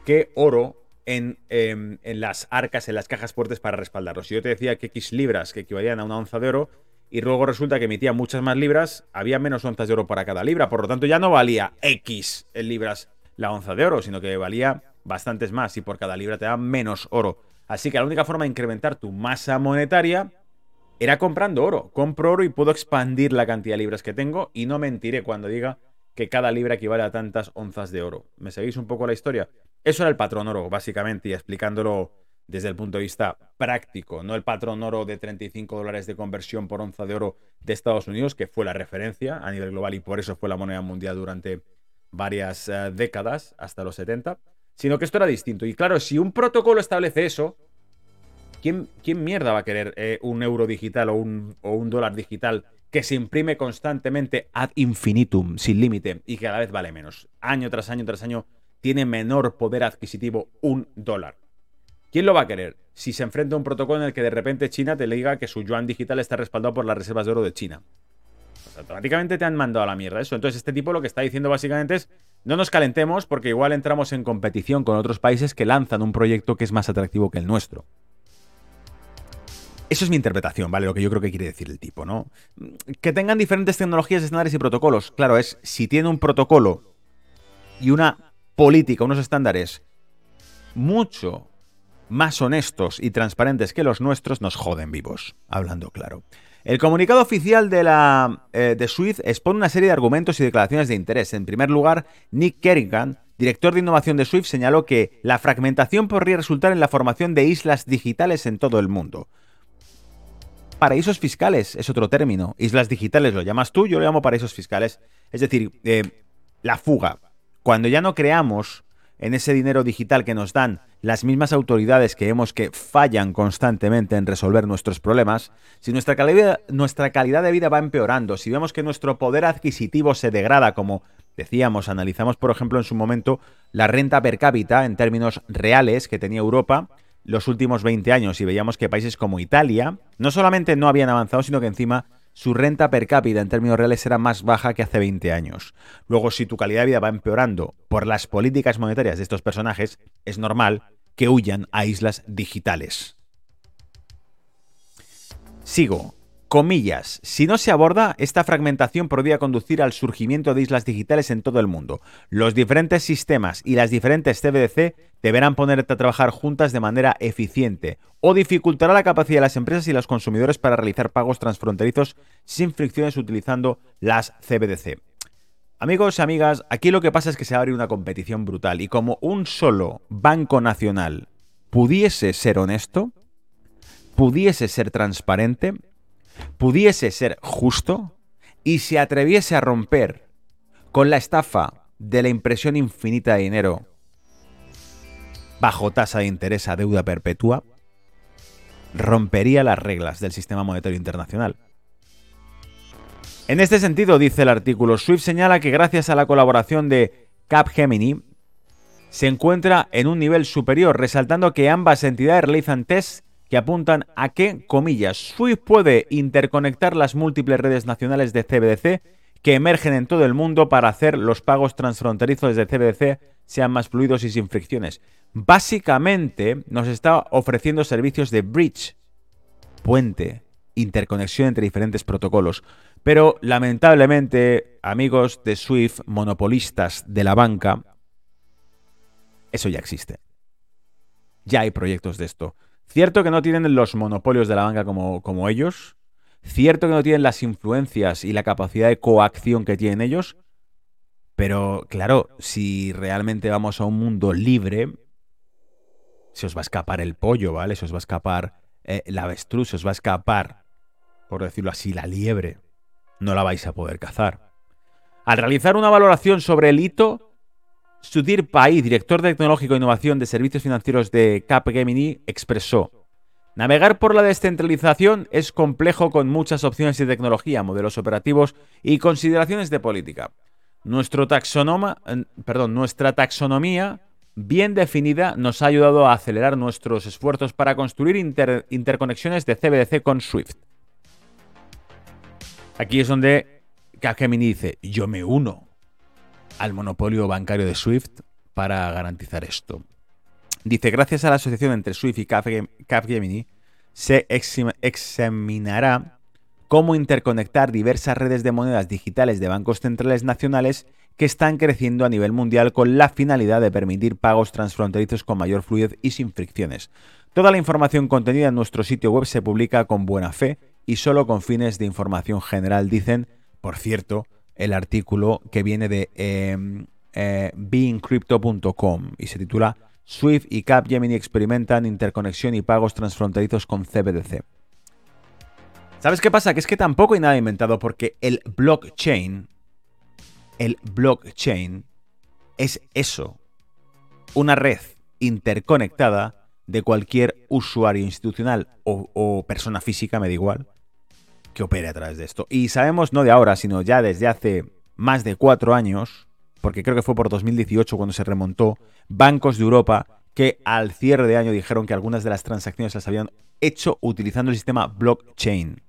que oro en, em, en, las arcas, en las cajas fuertes para respaldarlo. Si yo te decía que X libras que equivalían a una onza de oro y luego resulta que emitía muchas más libras, había menos onzas de oro para cada libra. Por lo tanto, ya no valía X en libras la onza de oro, sino que valía bastantes más y por cada libra te da menos oro. Así que la única forma de incrementar tu masa monetaria era comprando oro. Compro oro y puedo expandir la cantidad de libras que tengo y no mentiré cuando diga que cada libra equivale a tantas onzas de oro. ¿Me seguís un poco la historia? Eso era el patrón oro, básicamente, y explicándolo desde el punto de vista práctico, no el patrón oro de 35 dólares de conversión por onza de oro de Estados Unidos, que fue la referencia a nivel global y por eso fue la moneda mundial durante varias eh, décadas, hasta los 70, sino que esto era distinto. Y claro, si un protocolo establece eso, ¿quién, mierda va a querer eh, un euro digital o un, o un dólar digital que se imprime constantemente ad infinitum, sin límite, y cada vez vale menos? Año tras año tras año tiene menor poder adquisitivo un dólar. ¿Quién lo va a querer? Si se enfrenta a un protocolo en el que de repente China te diga que su yuan digital está respaldado por las reservas de oro de China. automáticamente te han mandado a la mierda eso. Entonces este tipo lo que está diciendo básicamente es, no nos calentemos porque igual entramos en competición con otros países que lanzan un proyecto que es más atractivo que el nuestro. Eso es mi interpretación, ¿vale? Lo que yo creo que quiere decir el tipo, ¿no? Que tengan diferentes tecnologías, estándares y protocolos. Claro, es si tiene un protocolo y una política, unos estándares mucho más honestos y transparentes que los nuestros, nos joden vivos, hablando claro. El comunicado oficial de, la, eh, de Swift expone una serie de argumentos y declaraciones de interés. En primer lugar, Nick Kerrigan, director de innovación de Swift, señaló que la fragmentación podría resultar en la formación de islas digitales en todo el mundo. Paraísos fiscales es otro término. Islas digitales lo llamas tú, yo lo llamo paraísos fiscales. Es decir, eh, la fuga. Cuando ya no creamos en ese dinero digital que nos dan las mismas autoridades que vemos que fallan constantemente en resolver nuestros problemas, si nuestra calidad, nuestra calidad de vida va empeorando, si vemos que nuestro poder adquisitivo se degrada, como decíamos, analizamos por ejemplo en su momento la renta per cápita en términos reales que tenía Europa los últimos 20 años y veíamos que países como Italia no solamente no habían avanzado, sino que encima su renta per cápita en términos reales era más baja que hace 20 años. Luego, si tu calidad de vida va empeorando por las políticas monetarias de estos personajes, es normal que huyan a islas digitales. Sigo. Comillas, si no se aborda, esta fragmentación podría conducir al surgimiento de islas digitales en todo el mundo. Los diferentes sistemas y las diferentes CBDC deberán ponerte a trabajar juntas de manera eficiente o dificultará la capacidad de las empresas y los consumidores para realizar pagos transfronterizos sin fricciones utilizando las CBDC. Amigos y amigas, aquí lo que pasa es que se abre una competición brutal y como un solo banco nacional pudiese ser honesto, pudiese ser transparente, pudiese ser justo y se atreviese a romper con la estafa de la impresión infinita de dinero bajo tasa de interés a deuda perpetua, rompería las reglas del sistema monetario internacional. En este sentido, dice el artículo, Swift señala que gracias a la colaboración de Capgemini, se encuentra en un nivel superior, resaltando que ambas entidades realizan tests que apuntan a que, comillas, SWIFT puede interconectar las múltiples redes nacionales de CBDC que emergen en todo el mundo para hacer los pagos transfronterizos de CBDC sean más fluidos y sin fricciones. Básicamente nos está ofreciendo servicios de bridge, puente, interconexión entre diferentes protocolos. Pero lamentablemente, amigos de SWIFT, monopolistas de la banca, eso ya existe. Ya hay proyectos de esto. Cierto que no tienen los monopolios de la banca como, como ellos. Cierto que no tienen las influencias y la capacidad de coacción que tienen ellos. Pero claro, si realmente vamos a un mundo libre, se os va a escapar el pollo, ¿vale? Se os va a escapar eh, la avestruz, se os va a escapar, por decirlo así, la liebre. No la vais a poder cazar. Al realizar una valoración sobre el hito, Sudhir Pai, director tecnológico e innovación de servicios financieros de Capgemini, expresó: Navegar por la descentralización es complejo con muchas opciones de tecnología, modelos operativos y consideraciones de política. Nuestro nuestra taxonomía bien definida nos ha ayudado a acelerar nuestros esfuerzos para construir interconexiones de CBDC con Swift. Aquí es donde Capgemini dice, yo me uno al monopolio bancario de SWIFT para garantizar esto. Dice, gracias a la asociación entre SWIFT y Capgemini, se examinará cómo interconectar diversas redes de monedas digitales de bancos centrales nacionales que están creciendo a nivel mundial con la finalidad de permitir pagos transfronterizos con mayor fluidez y sin fricciones. Toda la información contenida en nuestro sitio web se publica con buena fe y solo con fines de información general, dicen, por cierto, el artículo que viene de em, eh, y se titula Swift y Capgemini experimentan interconexión y pagos transfronterizos con CBDC. ¿Sabes qué pasa? Que es que tampoco hay nada inventado porque el blockchain, el blockchain es eso, una red interconectada de cualquier usuario institucional o, o persona física, me da igual, que opere a través de esto. Y sabemos no de ahora, sino ya desde hace más de cuatro años, porque creo que fue por 2018 cuando se remontó, bancos de Europa que al cierre de año dijeron que algunas de las transacciones las habían hecho utilizando el sistema blockchain.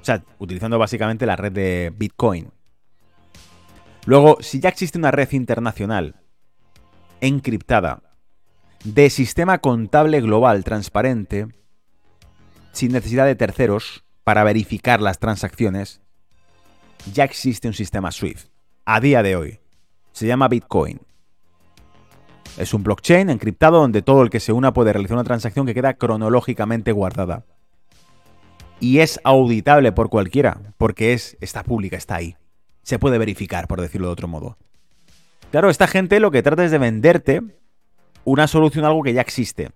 O sea, utilizando básicamente la red de Bitcoin. Luego, si ya existe una red internacional encriptada de sistema contable global transparente, sin necesidad de terceros para verificar las transacciones, ya existe un sistema SWIFT. A día de hoy. Se llama Bitcoin. Es un blockchain encriptado donde todo el que se una puede realizar una transacción que queda cronológicamente guardada. Y es auditable por cualquiera, porque es, está pública, está ahí. Se puede verificar, por decirlo de otro modo. Claro, esta gente lo que trata es de venderte una solución a algo que ya existe.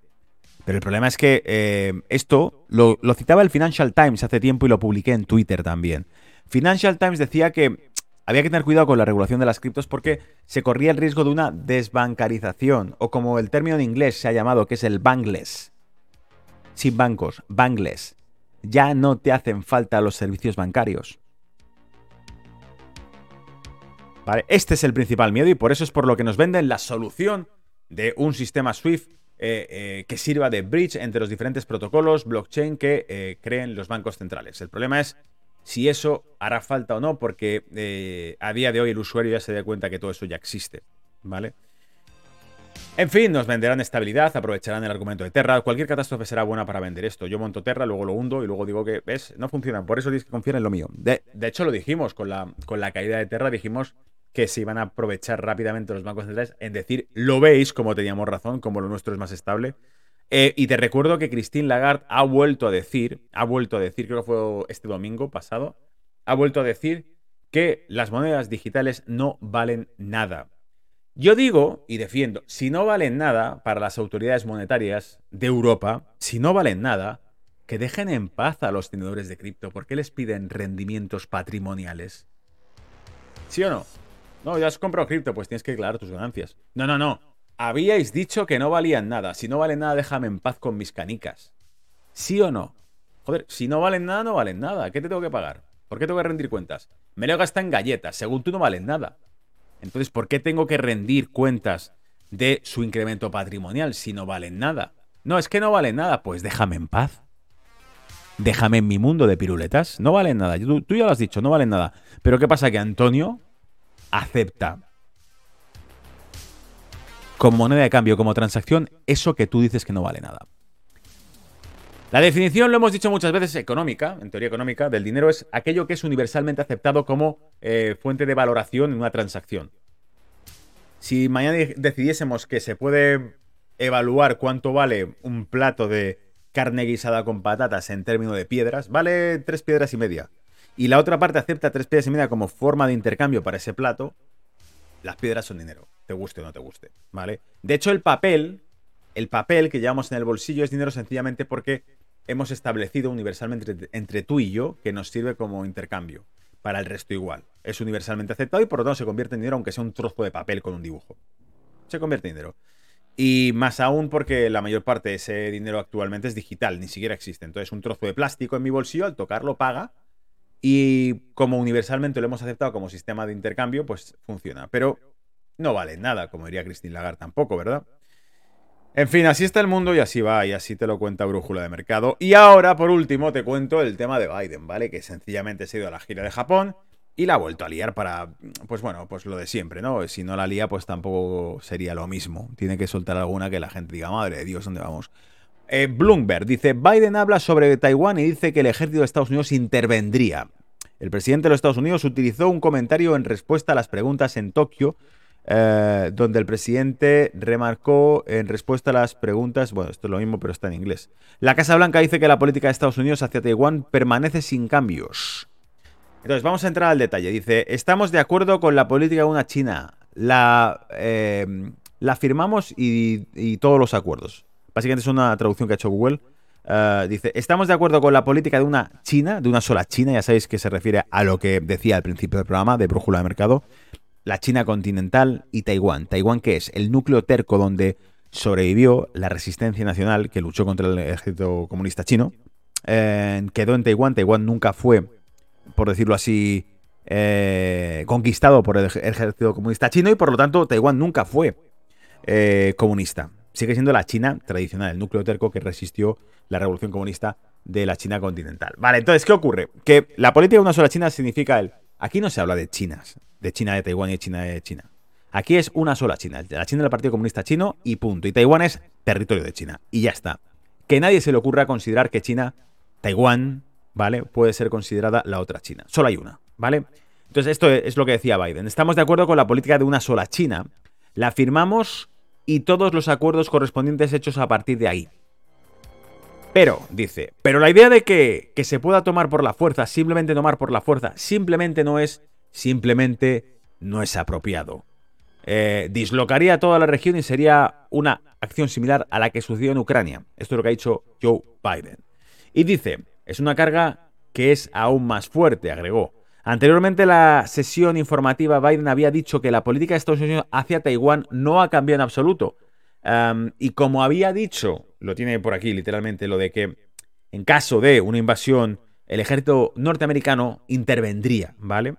Pero el problema es que eh, esto lo, citaba el Financial Times hace tiempo y lo publiqué en Twitter también. Financial Times decía que había que tener cuidado con la regulación de las criptos porque se corría el riesgo de una desbancarización, o como el término en inglés se ha llamado, que es el bankless. Sin bancos, bankless. Ya no te hacen falta los servicios bancarios. Vale, este es el principal miedo y por eso es por lo que nos venden la solución de un sistema SWIFT eh, eh, que sirva de bridge entre los diferentes protocolos blockchain que eh, creen los bancos centrales. El problema es si eso hará falta o no, porque a día de hoy el usuario ya se da cuenta que todo eso ya existe, ¿vale? En fin, nos venderán estabilidad, aprovecharán el argumento de Terra. Cualquier catástrofe será buena para vender esto. Yo monto Terra, luego lo hundo y luego digo que, ¿ves? No funcionan. Por eso tienes que confiar en lo mío. De, hecho, lo dijimos con la, con la caída de Terra. Dijimos que se iban a aprovechar rápidamente los bancos centrales en decir, lo veis, como teníamos razón, como lo nuestro es más estable. Eh, y te recuerdo que Christine Lagarde ha vuelto a decir, ha vuelto a decir, creo que fue este domingo pasado, ha vuelto a decir que las monedas digitales no valen nada. Yo digo y defiendo, si no valen nada para las autoridades monetarias de Europa, si no valen nada, que dejen en paz a los tenedores de cripto. ¿Por qué les piden rendimientos patrimoniales? ¿Sí o no? No, ya has comprado cripto, pues tienes que declarar tus ganancias. No, no, no. Habíais dicho que no valían nada. Si no valen nada, déjame en paz con mis canicas. ¿Sí o no? Joder, si no valen nada, no valen nada. ¿Qué te tengo que pagar? ¿Por qué tengo que rendir cuentas? Me lo gasta en galletas. Según tú no valen nada. Entonces, ¿por qué tengo que rendir cuentas de su incremento patrimonial si no valen nada? No, es que no valen nada. Pues déjame en paz. Déjame en mi mundo de piruletas. No valen nada. Tú, tú ya lo has dicho, no valen nada. Pero ¿qué pasa? Que Antonio acepta como moneda de cambio, como transacción, eso que tú dices que no vale nada. La definición, lo hemos dicho muchas veces, económica, en teoría económica, del dinero es aquello que es universalmente aceptado como eh, fuente de valoración en una transacción. Si mañana decidiésemos que se puede evaluar cuánto vale un plato de carne guisada con patatas en términos de piedras, vale tres piedras y media. Y la otra parte acepta tres piedras y media como forma de intercambio para ese plato, las piedras son dinero te guste o no te guste, ¿vale? De hecho, el papel, el papel que llevamos en el bolsillo es dinero sencillamente porque hemos establecido universalmente entre, tú y yo que nos sirve como intercambio. Para el resto igual. Es universalmente aceptado y por lo tanto se convierte en dinero aunque sea un trozo de papel con un dibujo. Se convierte en dinero. Y más aún porque la mayor parte de ese dinero actualmente es digital, ni siquiera existe. Entonces un trozo de plástico en mi bolsillo, al tocarlo paga. Y como universalmente lo hemos aceptado como sistema de intercambio, pues funciona. Pero no vale nada, como diría Christine Lagarde tampoco, ¿verdad? En fin, así está el mundo y así va, y así te lo cuenta Brújula de Mercado. Y ahora, por último, te cuento el tema de Biden, ¿vale? Que sencillamente se ha ido a la gira de Japón y la ha vuelto a liar para, pues bueno, pues lo de siempre, ¿no? Si no la lía, pues tampoco sería lo mismo. Tiene que soltar alguna que la gente diga, madre de Dios, ¿dónde vamos? Eh, Bloomberg dice, Biden habla sobre Taiwán y dice que el ejército de Estados Unidos intervendría. El presidente de los Estados Unidos utilizó un comentario en respuesta a las preguntas en Tokio eh, donde el presidente remarcó en respuesta a las preguntas, bueno, esto es lo mismo, pero está en inglés. La Casa Blanca dice que la política de Estados Unidos hacia Taiwán permanece sin cambios. Entonces, vamos a entrar al detalle. Dice, estamos de acuerdo con la política de una China. La, eh, la firmamos y, todos los acuerdos. Básicamente es una traducción que ha hecho Google. Eh, dice, estamos de acuerdo con la política de una China, de una sola China, ya sabéis que se refiere a lo que decía al principio del programa de Brújula de Mercado, la China continental y Taiwán. Taiwán que es el núcleo terco donde sobrevivió la resistencia nacional que luchó contra el ejército comunista chino. Eh, quedó en Taiwán. Taiwán nunca fue, por decirlo así, eh, conquistado por el ejército comunista chino y por lo tanto Taiwán nunca fue comunista. Sigue siendo la China tradicional, el núcleo terco que resistió la revolución comunista de la China continental. Vale, entonces, ¿qué ocurre? Que la política de una sola China significa el... Aquí no se habla de Chinas, de China de Taiwán y de China de China. Aquí es una sola China, la China del Partido Comunista Chino y punto. Y Taiwán es territorio de China. Y ya está. Que nadie se le ocurra considerar que China, Taiwán, ¿vale? Puede ser considerada la otra China. Solo hay una, ¿vale? Entonces, esto es lo que decía Biden. Estamos de acuerdo con la política de una sola China. La firmamos y todos los acuerdos correspondientes hechos a partir de ahí. Pero, dice, pero la idea de que, que se pueda tomar por la fuerza, simplemente tomar por la fuerza, simplemente no es, simplemente no es apropiado. Eh, dislocaría toda la región y sería una acción similar a la que sucedió en Ucrania. Esto es lo que ha dicho Joe Biden. Y dice, es una carga que es aún más fuerte, agregó. Anteriormente la sesión informativa Biden había dicho que la política de Estados Unidos hacia Taiwán no ha cambiado en absoluto. y como había dicho, lo tiene por aquí literalmente, lo de que en caso de una invasión, el ejército norteamericano intervendría, ¿vale?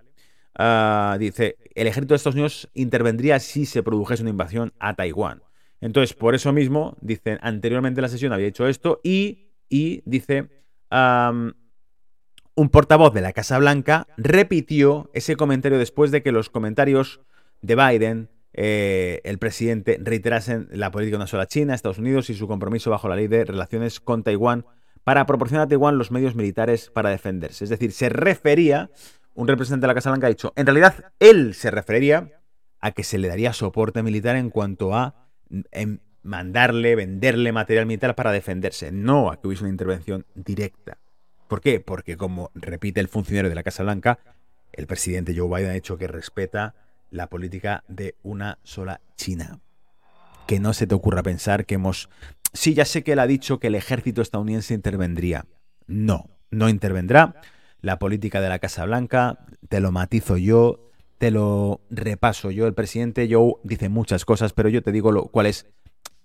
Ah, dice, el ejército de Estados Unidos intervendría si se produjese una invasión a Taiwán. Entonces, por eso mismo, dicen, anteriormente la sesión había hecho esto y, y dice, un portavoz de la Casa Blanca repitió ese comentario después de que los comentarios de Biden, eh, el presidente, reiterasen la política de una sola China, Estados Unidos y su compromiso bajo la ley de relaciones con Taiwán para proporcionar a Taiwán los medios militares para defenderse. Es decir, se refería, un representante de la Casa Blanca ha dicho, en realidad él se referiría a que se le daría soporte militar en cuanto a en mandarle, venderle material militar para defenderse, no a que hubiese una intervención directa. ¿Por qué? Porque como repite el funcionario de la Casa Blanca, el presidente Joe Biden ha dicho que respeta la política de una sola China. Que no se te ocurra pensar que hemos... Sí, ya sé que él ha dicho que el ejército estadounidense intervendría. No, no intervendrá. La política de la Casa Blanca, te lo matizo yo, te lo repaso yo. El presidente Joe dice muchas cosas, pero yo te digo lo, cuál es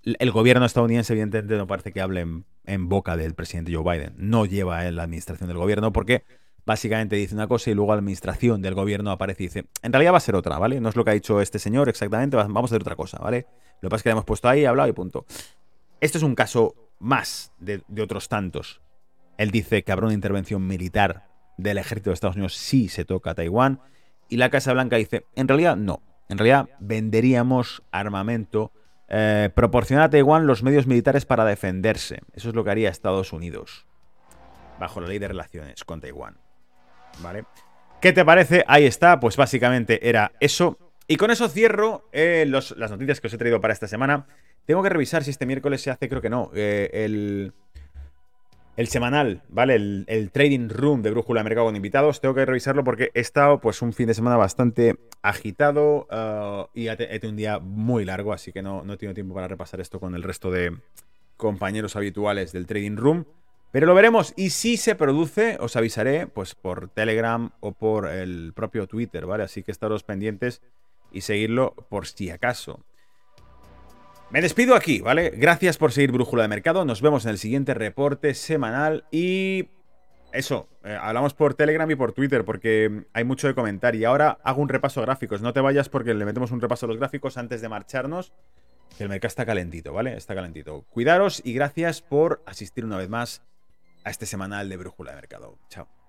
el gobierno estadounidense, evidentemente, no parece que hable en, boca del presidente Joe Biden. No lleva en la administración del gobierno porque básicamente dice una cosa y luego la administración del gobierno aparece y dice, en realidad va a ser otra, ¿vale? No es lo que ha dicho este señor exactamente, vamos a hacer otra cosa, ¿vale? Lo que pasa es que le hemos puesto ahí, hablado y punto. Este es un caso más de, de otros tantos. Él dice que habrá una intervención militar del ejército de Estados Unidos si se toca a Taiwán. Y la Casa Blanca dice, en realidad no. En realidad venderíamos armamento eh, proporcionar a Taiwán los medios militares para defenderse. Eso es lo que haría Estados Unidos. Bajo la ley de relaciones con Taiwán. ¿Vale? ¿Qué te parece? Ahí está. Pues básicamente era eso. Y con eso cierro eh, las noticias que os he traído para esta semana. Tengo que revisar si este miércoles se hace, creo que no. Eh, el, el semanal, ¿vale? El, trading room de Brújula de Mercado con invitados. Tengo que revisarlo porque he estado pues un fin de semana bastante agitado uh, y he tenido un día muy largo, así que no, no tiempo para repasar esto con el resto de compañeros habituales del trading room. Pero lo veremos y si se produce, os avisaré pues por Telegram o por el propio Twitter, ¿vale? Así que estaros pendientes y seguirlo por si acaso. Me despido aquí, ¿vale? Gracias por seguir Brújula de Mercado. Nos vemos en el siguiente reporte semanal y... Eso, eh, hablamos por Telegram y por Twitter porque hay mucho de comentar. Y ahora hago un repaso de gráficos. No te vayas porque le metemos un repaso a los gráficos antes de marcharnos. El mercado está calentito, ¿vale? Está calentito. Cuidaros y gracias por asistir una vez más a este semanal de Brújula de Mercado. Chao.